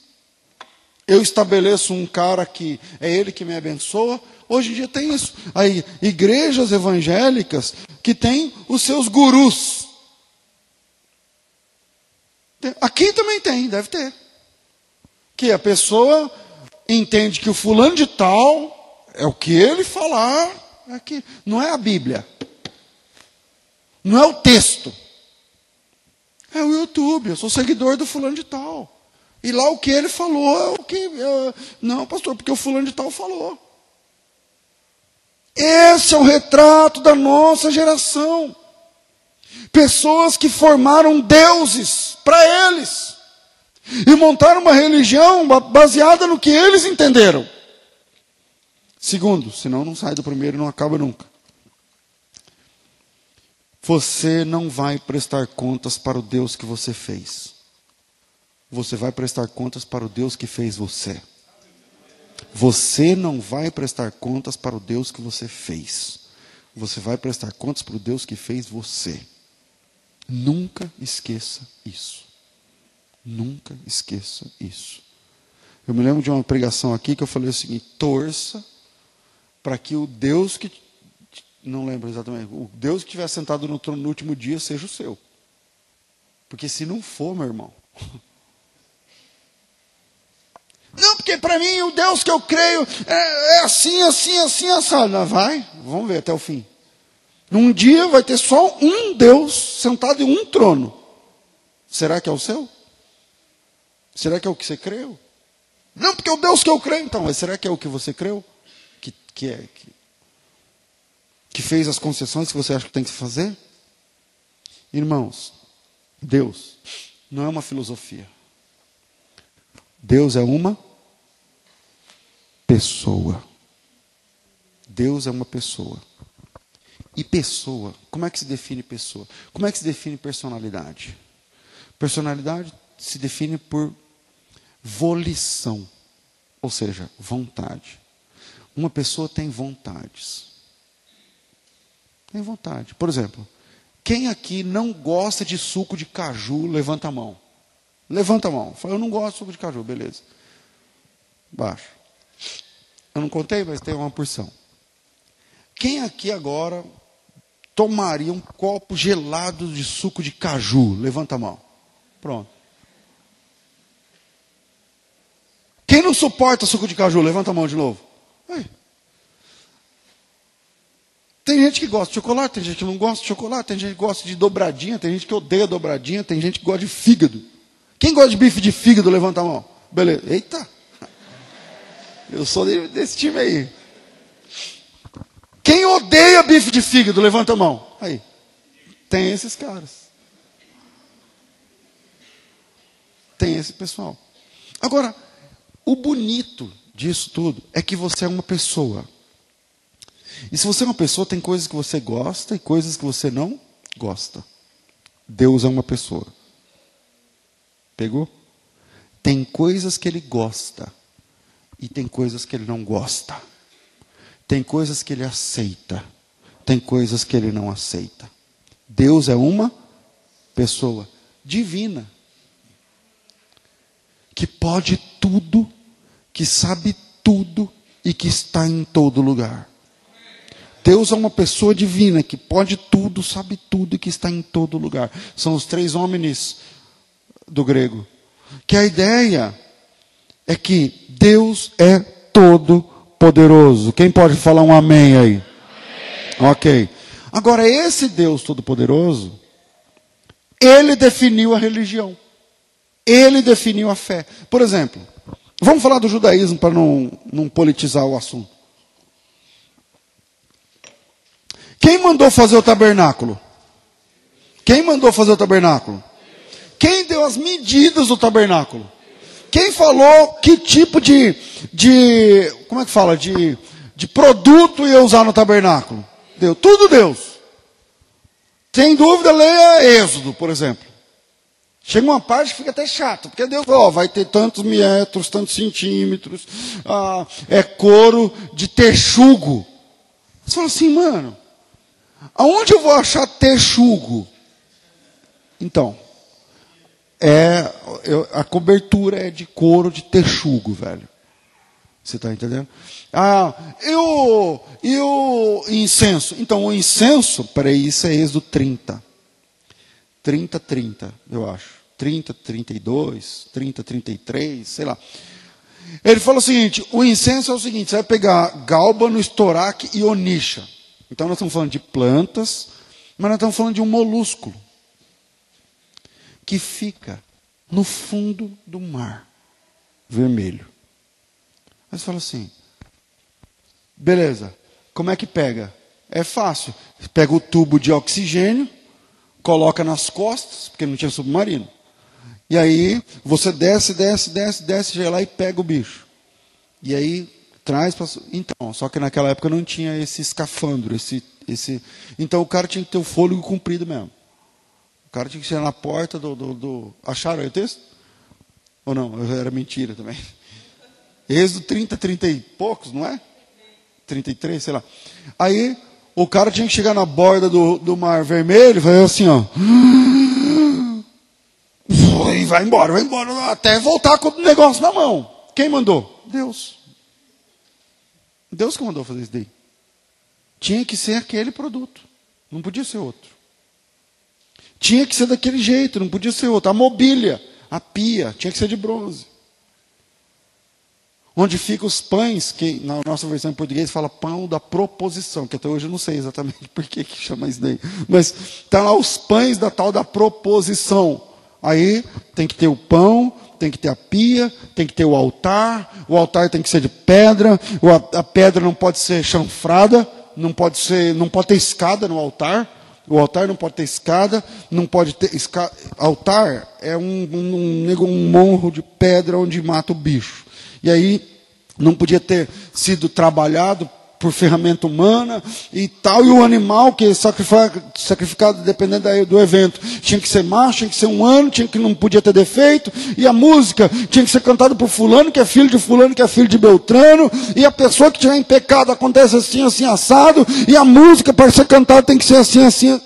Eu estabeleço um cara que é ele que me abençoa. Hoje em dia tem isso. Aí, igrejas evangélicas que têm os seus gurus. Aqui também tem, deve ter. Que a pessoa entende que o fulano de tal é o que ele falar. Aqui. Não é a Bíblia. Não é o texto. É o YouTube. Eu sou seguidor do fulano de tal. E lá o que ele falou é o que. Eu, não, pastor, porque o fulano de tal falou. Esse é o retrato da nossa geração. Pessoas que formaram deuses para eles. E montaram uma religião baseada no que eles entenderam. Segundo, senão não sai do primeiro e não acaba nunca. Você não vai prestar contas para o Deus que você fez. Você vai prestar contas para o Deus que fez você. Você não vai prestar contas para o Deus que você fez. Você vai prestar contas para o Deus que fez você. Nunca esqueça isso. Nunca esqueça isso. Eu me lembro de uma pregação aqui que eu falei o seguinte: torça para que o Deus que não lembro exatamente, o Deus que estiver sentado no trono no último dia seja o seu. Porque se não for, meu irmão, porque para mim o Deus que eu creio é, é assim, assim, assim, assado. Vai, vamos ver até o fim. Num dia vai ter só um Deus sentado em um trono. Será que é o seu? Será que é o que você creu? Não, porque é o Deus que eu creio. Então, mas será que é o que você creu? Que, que, é, que, que fez as concessões que você acha que tem que fazer? Irmãos, Deus não é uma filosofia. Deus é uma pessoa. Deus é uma pessoa. E pessoa, como é que se define pessoa? Como é que se define personalidade? Personalidade se define por volição, ou seja, vontade. Uma pessoa tem vontades. Tem vontade. Por exemplo, quem aqui não gosta de suco de caju, levanta a mão. Levanta a mão. Fala, eu não gosto de suco de caju, beleza. Baixa. Eu não contei, mas tem uma porção. Quem aqui agora tomaria um copo gelado de suco de caju? Levanta a mão. Pronto. Quem não suporta suco de caju? Levanta a mão de novo. Aí. Tem gente que gosta de chocolate, tem gente que não gosta de chocolate, tem gente que gosta de dobradinha, tem gente que odeia dobradinha, tem gente que gosta de fígado. Quem gosta de bife de fígado, levanta a mão. Beleza. Eita. Eu sou desse time aí. Quem odeia bife de fígado, levanta a mão. Aí. Tem esses caras. Tem esse pessoal. Agora, o bonito disso tudo é que você é uma pessoa. E se você é uma pessoa, tem coisas que você gosta e coisas que você não gosta. Deus é uma pessoa. Pegou? Tem coisas que ele gosta e tem coisas que ele não gosta. Tem coisas que ele aceita, tem coisas que ele não aceita. Deus é uma pessoa divina que pode tudo, que sabe tudo e que está em todo lugar. Deus é uma pessoa divina que pode tudo, sabe tudo e que está em todo lugar. São os três homens do grego. Que a ideia é que Deus é todo poderoso. Quem pode falar um amém aí? Amém. Ok. Agora, esse Deus todo poderoso, ele definiu a religião. Ele definiu a fé. Por exemplo, vamos falar do judaísmo para não, não politizar o assunto. Quem mandou fazer o tabernáculo? Quem mandou fazer o tabernáculo? Quem deu as medidas do tabernáculo? Quem falou que tipo de, de como é que fala, de, de produto ia usar no tabernáculo? Deu, tudo Deus. Tem dúvida, leia Êxodo, por exemplo. Chega uma parte que fica até chato, porque Deus ó, vai ter tantos metros, tantos centímetros, ah, é couro de texugo. Você fala assim, mano, aonde eu vou achar texugo? Então, é, eu, a cobertura é de couro de texugo, velho. Você está entendendo? Ah, e o, e o incenso? Então, o incenso, peraí, isso é Êxodo 30. 30, 30, eu acho. 30, 32, 30, 33, sei lá. Ele falou o seguinte: o incenso é o seguinte: você vai pegar gálbano, estoraque e onixa. Então, nós estamos falando de plantas, mas nós estamos falando de um molúsculo que fica no fundo do mar vermelho. Você fala assim: beleza, como é que pega? É fácil. Pega o tubo de oxigênio, coloca nas costas, porque não tinha submarino. E aí você desce, desce, desce, desce, chega lá e pega o bicho. E aí traz. Então, só que naquela época não tinha esse escafandro, esse, esse. Então o cara tinha que ter o fôlego comprido mesmo. O cara tinha que ser na porta do, do, do... Acharam o texto? Ou não? Era mentira também. Êxodo 30, 30 e poucos, não é? 33, sei lá. Aí o cara tinha que chegar na borda do, do mar vermelho e fazer assim, ó. E vai embora, vai embora, até voltar com o negócio na mão. Quem mandou? Deus. Deus que mandou fazer isso daí. Tinha que ser aquele produto. Não podia ser outro. Tinha que ser daquele jeito, não podia ser outro. A mobília, a pia, tinha que ser de bronze. onde ficam os pães, que na nossa versão em português fala pão da proposição, que até hoje eu não sei exatamente por que, que chama isso daí. Mas está lá os pães da tal da proposição. Aí tem que ter o pão, tem que ter a pia, tem que ter o altar, o altar tem que ser de pedra, a pedra não pode ser chanfrada, não pode ser, não pode ter escada no altar. O altar não pode ter escada, não pode ter escada. Altar é um, um, um, morro de pedra onde mata o bicho. E aí não podia ter sido trabalhado por ferramenta humana e tal, e o animal que é sacrificado dependendo do evento tinha que ser macho, tinha que ser um ano, tinha que não podia ter defeito, e a música tinha que ser cantada por fulano, que é filho de fulano, que é filho de Beltrano, e a pessoa que tiver em pecado acontece assim, assim, assado, e a música para ser cantada tem que ser assim, assim.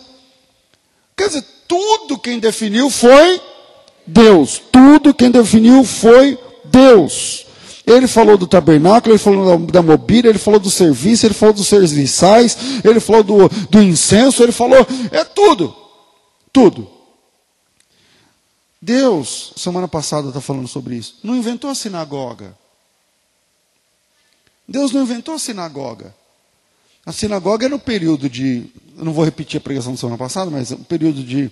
Quer dizer, tudo quem definiu foi Deus, tudo quem definiu foi Deus. Ele falou do tabernáculo, ele falou da mobília, ele falou do serviço, ele falou dos serviçais, ele falou do, do incenso, ele falou, é tudo. Tudo. Deus, semana passada está falando sobre isso, não inventou a sinagoga. Deus não inventou a sinagoga. A sinagoga é no período de, eu não vou repetir a pregação da semana passada, mas no período de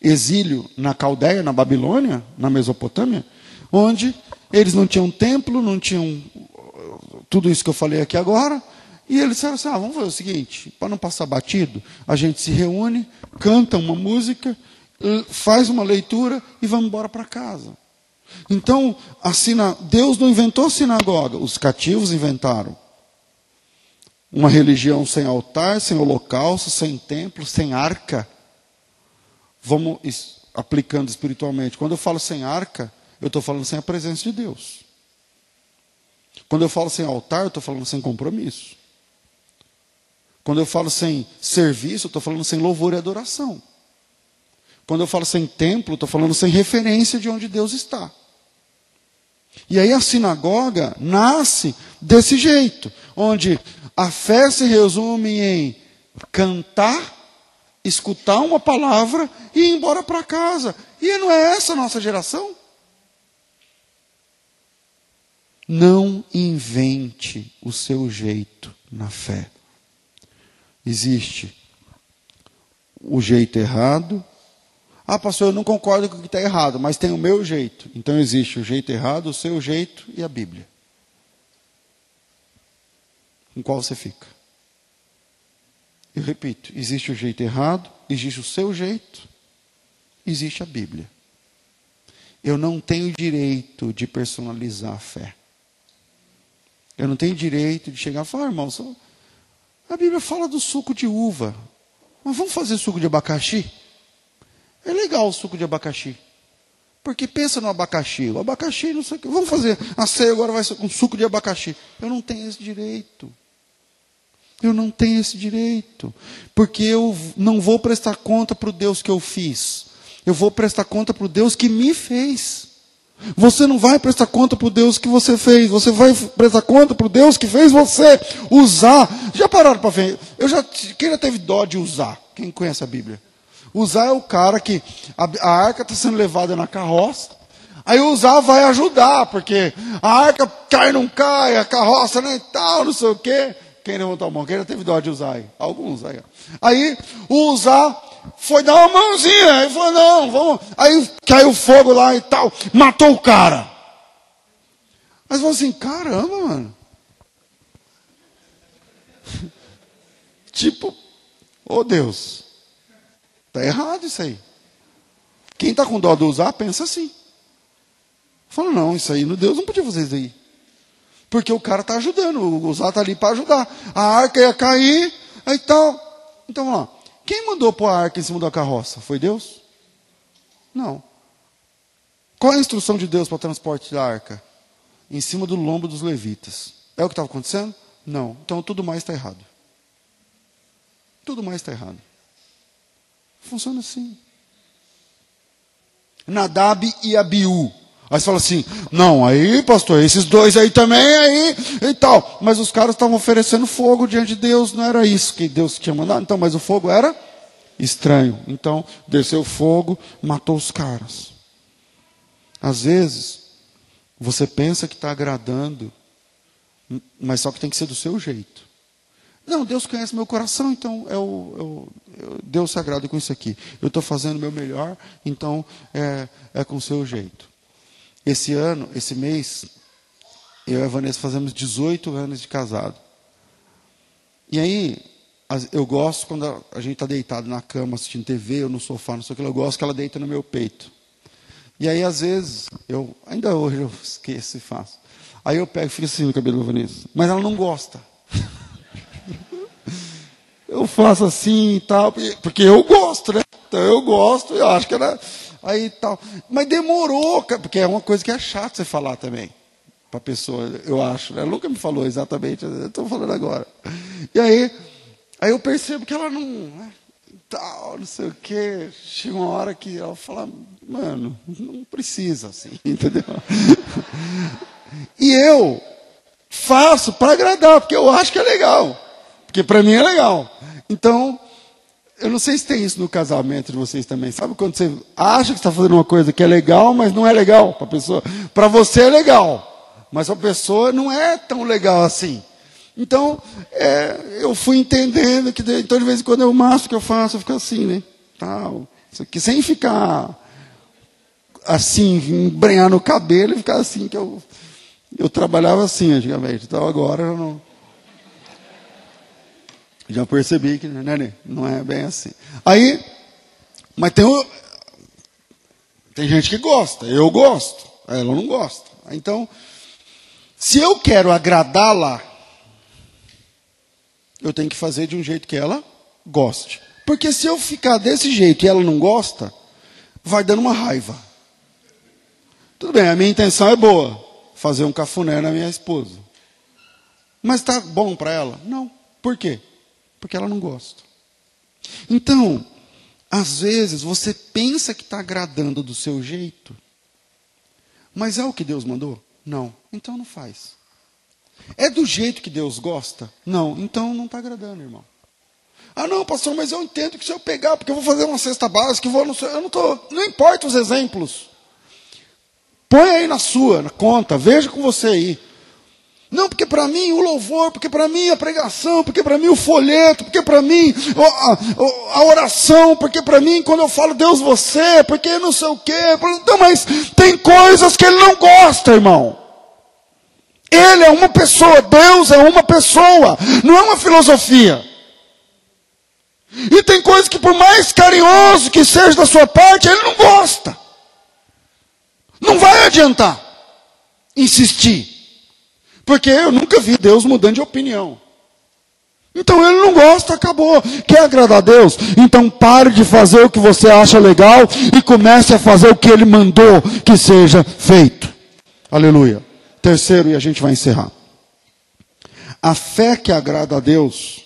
exílio na Caldeia, na Babilônia, na Mesopotâmia, onde eles não tinham templo, não tinham tudo isso que eu falei aqui agora. E eles disseram assim: ah, vamos fazer o seguinte, para não passar batido, a gente se reúne, canta uma música, faz uma leitura e vamos embora para casa. Então, sina... Deus não inventou sinagoga, os cativos inventaram. Uma religião sem altar, sem holocausto, sem templo, sem arca. Vamos aplicando espiritualmente. Quando eu falo sem arca, eu estou falando sem a presença de Deus. Quando eu falo sem altar, eu estou falando sem compromisso. Quando eu falo sem serviço, eu estou falando sem louvor e adoração. Quando eu falo sem templo, estou falando sem referência de onde Deus está. E aí a sinagoga nasce desse jeito, onde a fé se resume em cantar, escutar uma palavra e ir embora para casa. E não é essa a nossa geração? Não invente o seu jeito na fé. Existe o jeito errado. Ah, pastor, eu não concordo com o que está errado, mas tem o meu jeito. Então existe o jeito errado, o seu jeito e a Bíblia. Com qual você fica? Eu repito: existe o jeito errado, existe o seu jeito, existe a Bíblia. Eu não tenho direito de personalizar a fé. Eu não tenho direito de chegar e falar, ah, irmão, a Bíblia fala do suco de uva. Mas vamos fazer suco de abacaxi? É legal o suco de abacaxi. Porque pensa no abacaxi. O abacaxi, não sei o que. Vamos fazer. A ceia agora vai ser com suco de abacaxi. Eu não tenho esse direito. Eu não tenho esse direito. Porque eu não vou prestar conta para o Deus que eu fiz. Eu vou prestar conta para o Deus que me fez. Você não vai prestar conta para o Deus que você fez, você vai prestar conta para o Deus que fez você usar. Já pararam para ver? Eu já, quem já teve dó de usar? Quem conhece a Bíblia? Usar é o cara que a, a arca está sendo levada na carroça, aí usar vai ajudar, porque a arca cai não cai, a carroça nem né, tal, não sei o quê. Quem levantou a mão? Quem já teve dó de usar aí? Alguns aí. Aí, usar foi dar uma mãozinha. Aí falou, não, vamos. Aí caiu fogo lá e tal, matou o cara. Mas falou assim, caramba, mano. tipo, ô oh Deus, tá errado isso aí. Quem está com dó de usar, pensa assim. Fala, não, isso aí, Deus não podia fazer isso aí. Porque o cara está ajudando, o usar está ali para ajudar. A arca ia cair, aí tal. Então, vamos lá. Quem mandou pôr a arca em cima da carroça? Foi Deus? Não. Qual é a instrução de Deus para o transporte da arca? Em cima do lombo dos levitas. É o que estava acontecendo? Não. Então tudo mais está errado. Tudo mais está errado. Funciona assim. Nadab e Abiú. Aí você fala assim, não, aí, pastor, esses dois aí também, aí, e tal. Mas os caras estavam oferecendo fogo diante de Deus, não era isso que Deus tinha mandado. Então, mas o fogo era estranho. Então, desceu fogo, matou os caras. Às vezes, Você pensa que está agradando, mas só que tem que ser do seu jeito. Não, Deus conhece meu coração, então eu, eu, eu Deus se agrada com isso aqui. Eu estou fazendo o meu melhor, então é, é com o seu jeito. Esse ano, esse mês, eu e a Vanessa fazemos 18 anos de casado. E aí, eu gosto quando a gente está deitado na cama assistindo TV ou no sofá, não sei o que, eu gosto que ela deita no meu peito. E aí, às vezes, eu, ainda hoje eu esqueço e faço. Aí eu pego e fico assim no cabelo da Vanessa. Mas ela não gosta. eu faço assim e tal, porque eu gosto, né? Então eu gosto, eu acho que ela. Aí tal. Mas demorou, porque é uma coisa que é chato você falar também para a pessoa, eu acho. Né? Ela nunca me falou exatamente, eu estou falando agora. E aí, aí eu percebo que ela não. Né, tal, não sei o quê. Chega uma hora que ela fala, mano, não precisa assim, entendeu? E eu faço para agradar, porque eu acho que é legal. Porque para mim é legal. Então, eu não sei se tem isso no casamento de vocês também. Sabe quando você acha que está fazendo uma coisa que é legal, mas não é legal para a pessoa? Para você é legal mas a pessoa não é tão legal assim. Então, é, eu fui entendendo que, então, de vez em quando, eu, o máximo que eu faço, eu fico assim, né? Tal, isso aqui, sem ficar assim, embrenhar no cabelo e ficar assim, que eu, eu trabalhava assim antigamente. Então, agora eu não. Já percebi que né, não é bem assim. Aí, mas tem, tem gente que gosta, eu gosto, ela não gosta. Então, se eu quero agradá-la, eu tenho que fazer de um jeito que ela goste. Porque se eu ficar desse jeito e ela não gosta, vai dando uma raiva. Tudo bem, a minha intenção é boa, fazer um cafuné na minha esposa. Mas está bom para ela? Não. Por quê? Porque ela não gosta. Então, às vezes você pensa que está agradando do seu jeito, mas é o que Deus mandou? Não. Então não faz. É do jeito que Deus gosta? Não. Então não está agradando, irmão. Ah, não, pastor, mas eu entendo que se eu pegar, porque eu vou fazer uma cesta básica, eu vou eu não tô, não importa os exemplos. Põe aí na sua, na conta, veja com você aí. Não, porque para mim o louvor, porque para mim a pregação, porque para mim o folheto, porque para mim a, a, oração, porque para mim quando eu falo Deus você, porque não sei o quê. Então, mas tem coisas que ele não gosta, irmão. Ele é uma pessoa, Deus é uma pessoa, não é uma filosofia. E tem coisas que por mais carinhoso que seja da sua parte, ele não gosta. Não vai adiantar insistir. Porque eu nunca vi Deus mudando de opinião. Então ele não gosta, acabou. Quer agradar a Deus? Então pare de fazer o que você acha legal e comece a fazer o que ele mandou que seja feito. Aleluia. Terceiro, e a gente vai encerrar. A fé que agrada a Deus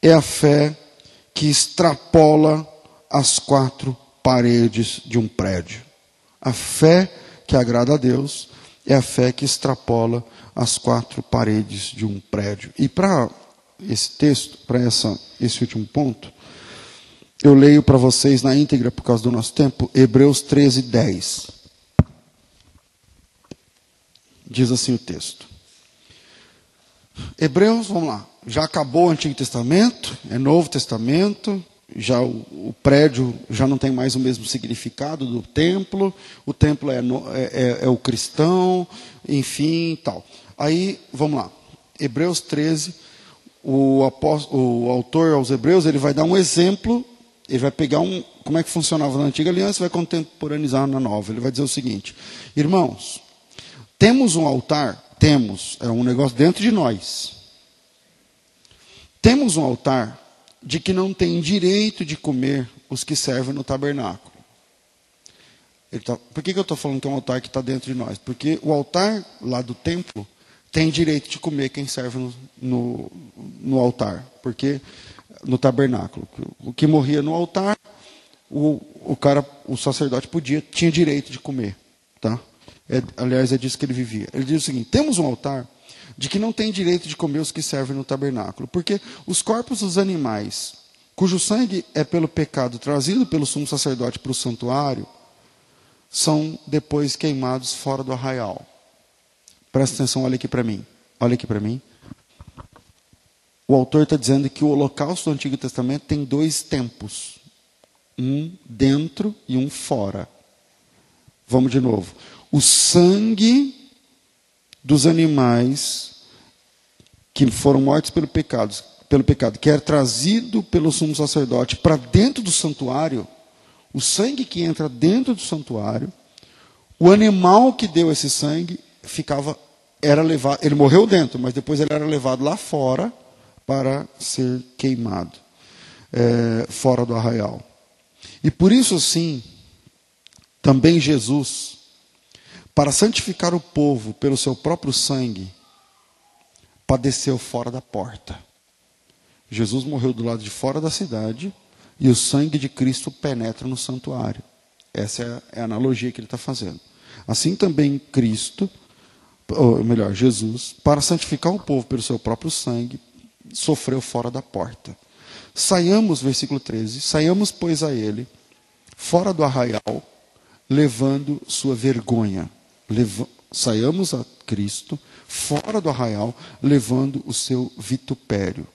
é a fé que extrapola as quatro paredes de um prédio. A fé que agrada a Deus é a fé que extrapola as quatro paredes de um prédio. E para esse texto, para esse último ponto, eu leio para vocês na íntegra, por causa do nosso tempo, Hebreus 13, 10. Diz assim o texto. Hebreus, vamos lá. Já acabou o Antigo Testamento, é Novo Testamento, já o, o, prédio já não tem mais o mesmo significado do templo, o templo é, no, é, é, é o cristão, enfim, tal. Aí, vamos lá. Hebreus 13, o, apóstolo, o autor aos Hebreus, ele vai dar um exemplo, ele vai pegar um, como é que funcionava na antiga aliança vai contemporaneizar na nova. Ele vai dizer o seguinte: Irmãos, temos um altar, temos, é um negócio dentro de nós. Temos um altar de que não tem direito de comer os que servem no tabernáculo. Tá, por que, que eu estou falando que é um altar que está dentro de nós? Porque o altar lá do templo tem direito de comer quem serve no, no, no altar, porque no tabernáculo. O que morria no altar, o, o cara, o sacerdote podia, tinha direito de comer, tá? É, aliás, é disso que ele vivia. Ele diz o seguinte: temos um altar de que não tem direito de comer os que servem no tabernáculo, porque os corpos dos animais, cujo sangue é pelo pecado trazido pelo sumo sacerdote para o santuário, são depois queimados fora do arraial. Presta atenção, olha aqui para mim. Olha aqui para mim. O autor está dizendo que o holocausto do Antigo Testamento tem dois tempos: um dentro e um fora. Vamos de novo. O sangue dos animais que foram mortos pelo pecado, pelo pecado, que era trazido pelo sumo sacerdote para dentro do santuário, o sangue que entra dentro do santuário, o animal que deu esse sangue ficava era levado, ele morreu dentro, mas depois ele era levado lá fora para ser queimado, é, fora do arraial. E por isso, sim, também Jesus, para santificar o povo pelo seu próprio sangue, padeceu fora da porta. Jesus morreu do lado de fora da cidade e o sangue de Cristo penetra no santuário. Essa é a analogia que ele está fazendo. Assim também Cristo, ou melhor, Jesus, para santificar o povo pelo seu próprio sangue, sofreu fora da porta. Saiamos, versículo 13, saiamos, pois, a ele, fora do arraial, levando sua vergonha. Leva, saiamos a Cristo, fora do arraial, levando o seu vitupério.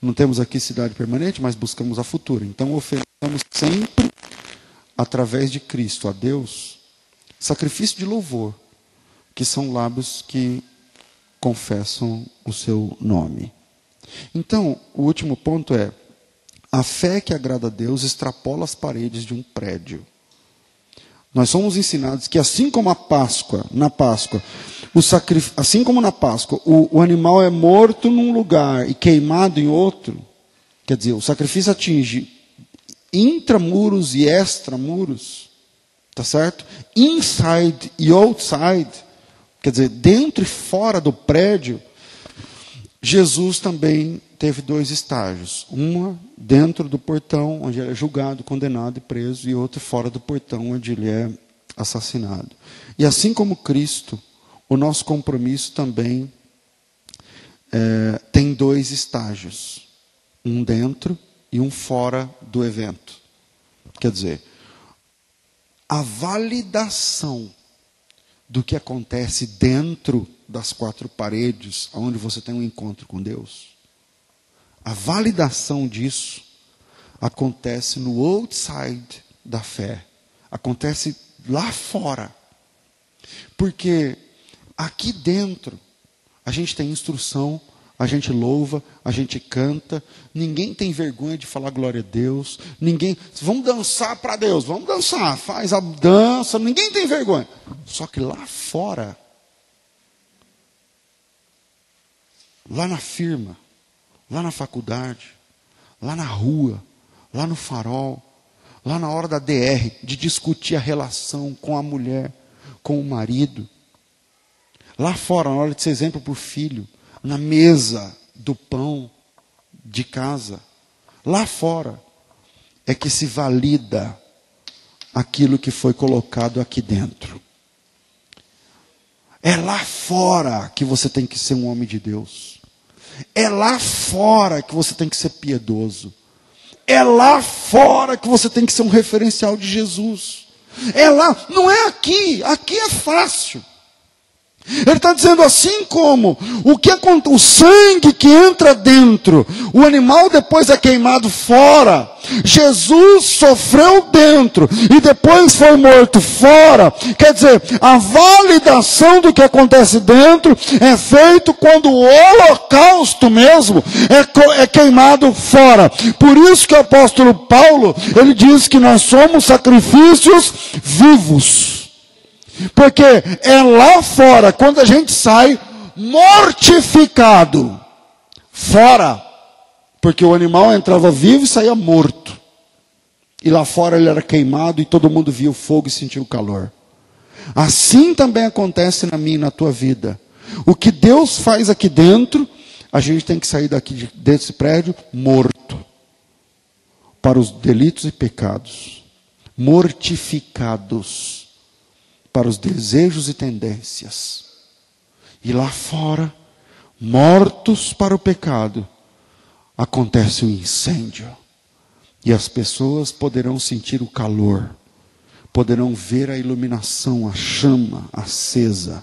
Não temos aqui cidade permanente, mas buscamos a futura. Então oferecemos sempre, através de Cristo, a Deus, sacrifício de louvor, que são lábios que confessam o seu nome. Então, o último ponto é: a fé que agrada a Deus extrapola as paredes de um prédio. Nós somos ensinados que assim como a Páscoa, na Páscoa, sacrif... assim como na Páscoa, o, o animal é morto num lugar e queimado em outro, quer dizer, o sacrifício atinge intramuros e extramuros, tá certo? Inside e outside, quer dizer, dentro e fora do prédio, Jesus também teve dois estágios. Uma dentro do portão, onde ele é julgado, condenado e preso, e outra fora do portão, onde ele é assassinado. E assim como Cristo, o nosso compromisso também é, tem dois estágios: um dentro e um fora do evento. Quer dizer, a validação do que acontece dentro das quatro paredes, onde você tem um encontro com Deus, a validação disso acontece no outside da fé, acontece lá fora. Porque aqui dentro a gente tem instrução, a gente louva, a gente canta, ninguém tem vergonha de falar glória a Deus, ninguém, vamos dançar para Deus, vamos dançar, faz a dança, ninguém tem vergonha. Só que lá fora, lá na firma, lá na faculdade, lá na rua, lá no farol, lá na hora da DR, de discutir a relação com a mulher, com o marido. Lá fora, na hora de ser exemplo para o filho, na mesa do pão de casa. Lá fora é que se valida aquilo que foi colocado aqui dentro. É lá fora que você tem que ser um homem de Deus. É lá fora que você tem que ser piedoso. É lá fora que você tem que ser um referencial de Jesus. É lá, não é aqui. Aqui é fácil. Ele está dizendo assim como o que o sangue que entra dentro, o animal depois é queimado fora. Jesus sofreu dentro e depois foi morto fora. Quer dizer, a validação do que acontece dentro é feito quando o holocausto mesmo é, é queimado fora. Por isso que o apóstolo Paulo ele diz que nós somos sacrifícios vivos. Porque é lá fora, quando a gente sai mortificado, fora, porque o animal entrava vivo e saía morto. E lá fora ele era queimado e todo mundo via o fogo e sentia o calor. Assim também acontece na minha e na tua vida. O que Deus faz aqui dentro, a gente tem que sair daqui desse prédio morto para os delitos e pecados, mortificados para os desejos e tendências. E lá fora, mortos para o pecado, acontece o um incêndio. E as pessoas poderão sentir o calor, poderão ver a iluminação, a chama acesa,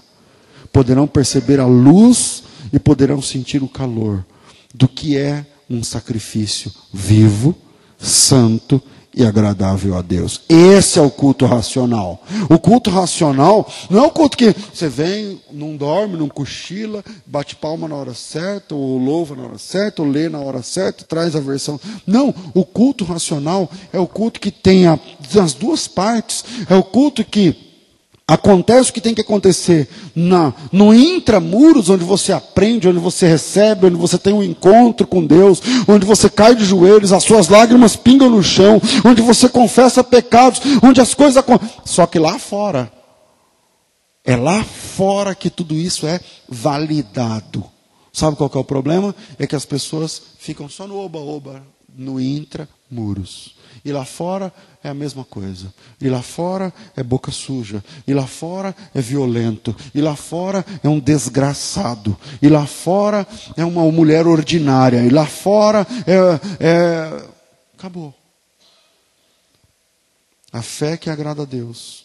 poderão perceber a luz e poderão sentir o calor do que é um sacrifício vivo, santo e agradável a Deus. Esse é o culto racional. O culto racional não é o culto que você vem, não dorme, não cochila, bate palma na hora certa, ou louva na hora certa, ou lê na hora certa, traz a versão. Não, o culto racional é o culto que tem a, as duas partes. É o culto que Acontece o que tem que acontecer na, no intramuros, onde você aprende, onde você recebe, onde você tem um encontro com Deus, onde você cai de joelhos, as suas lágrimas pingam no chão, onde você confessa pecados, onde as coisas acontecem. Só que lá fora, é lá fora que tudo isso é validado. Sabe qual é o problema? É que as pessoas ficam só no oba-oba, no intramuros. E lá fora é a mesma coisa. E lá fora é boca suja. E lá fora é violento. E lá fora é um desgraçado. E lá fora é uma mulher ordinária. E lá fora é. é... Acabou. A fé que agrada a Deus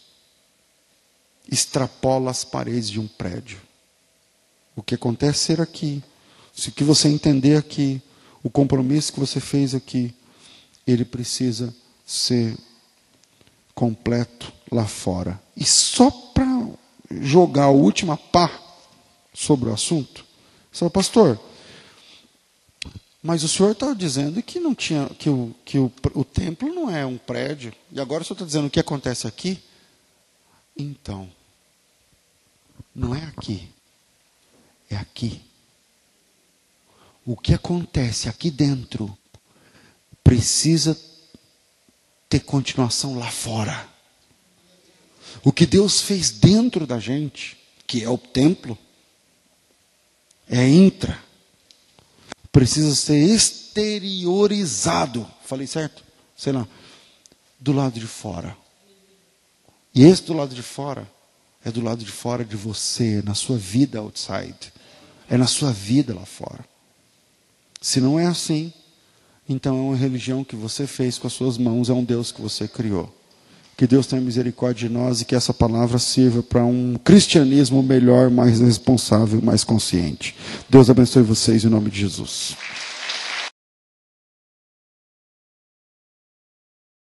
extrapola as paredes de um prédio. O que acontece ser aqui, se que você entender aqui, o compromisso que você fez aqui, ele precisa ser completo lá fora. E só para jogar a última pá sobre o assunto, você fala, pastor, mas o senhor está dizendo que não tinha, que, o, que o, o templo não é um prédio, e agora o senhor está dizendo o que acontece aqui? Então, não é aqui, é aqui. O que acontece aqui dentro precisa ter continuação lá fora. O que Deus fez dentro da gente, que é o templo, é intra, precisa ser exteriorizado. Falei certo? Sei lá. Do lado de fora. E esse do lado de fora é do lado de fora de você, na sua vida outside. É na sua vida lá fora. Se não é assim, então é uma religião que você fez com as suas mãos, é um Deus que você criou. Que Deus tenha misericórdia de nós e que essa palavra sirva para um cristianismo melhor, mais responsável, mais consciente. Deus abençoe vocês em nome de Jesus.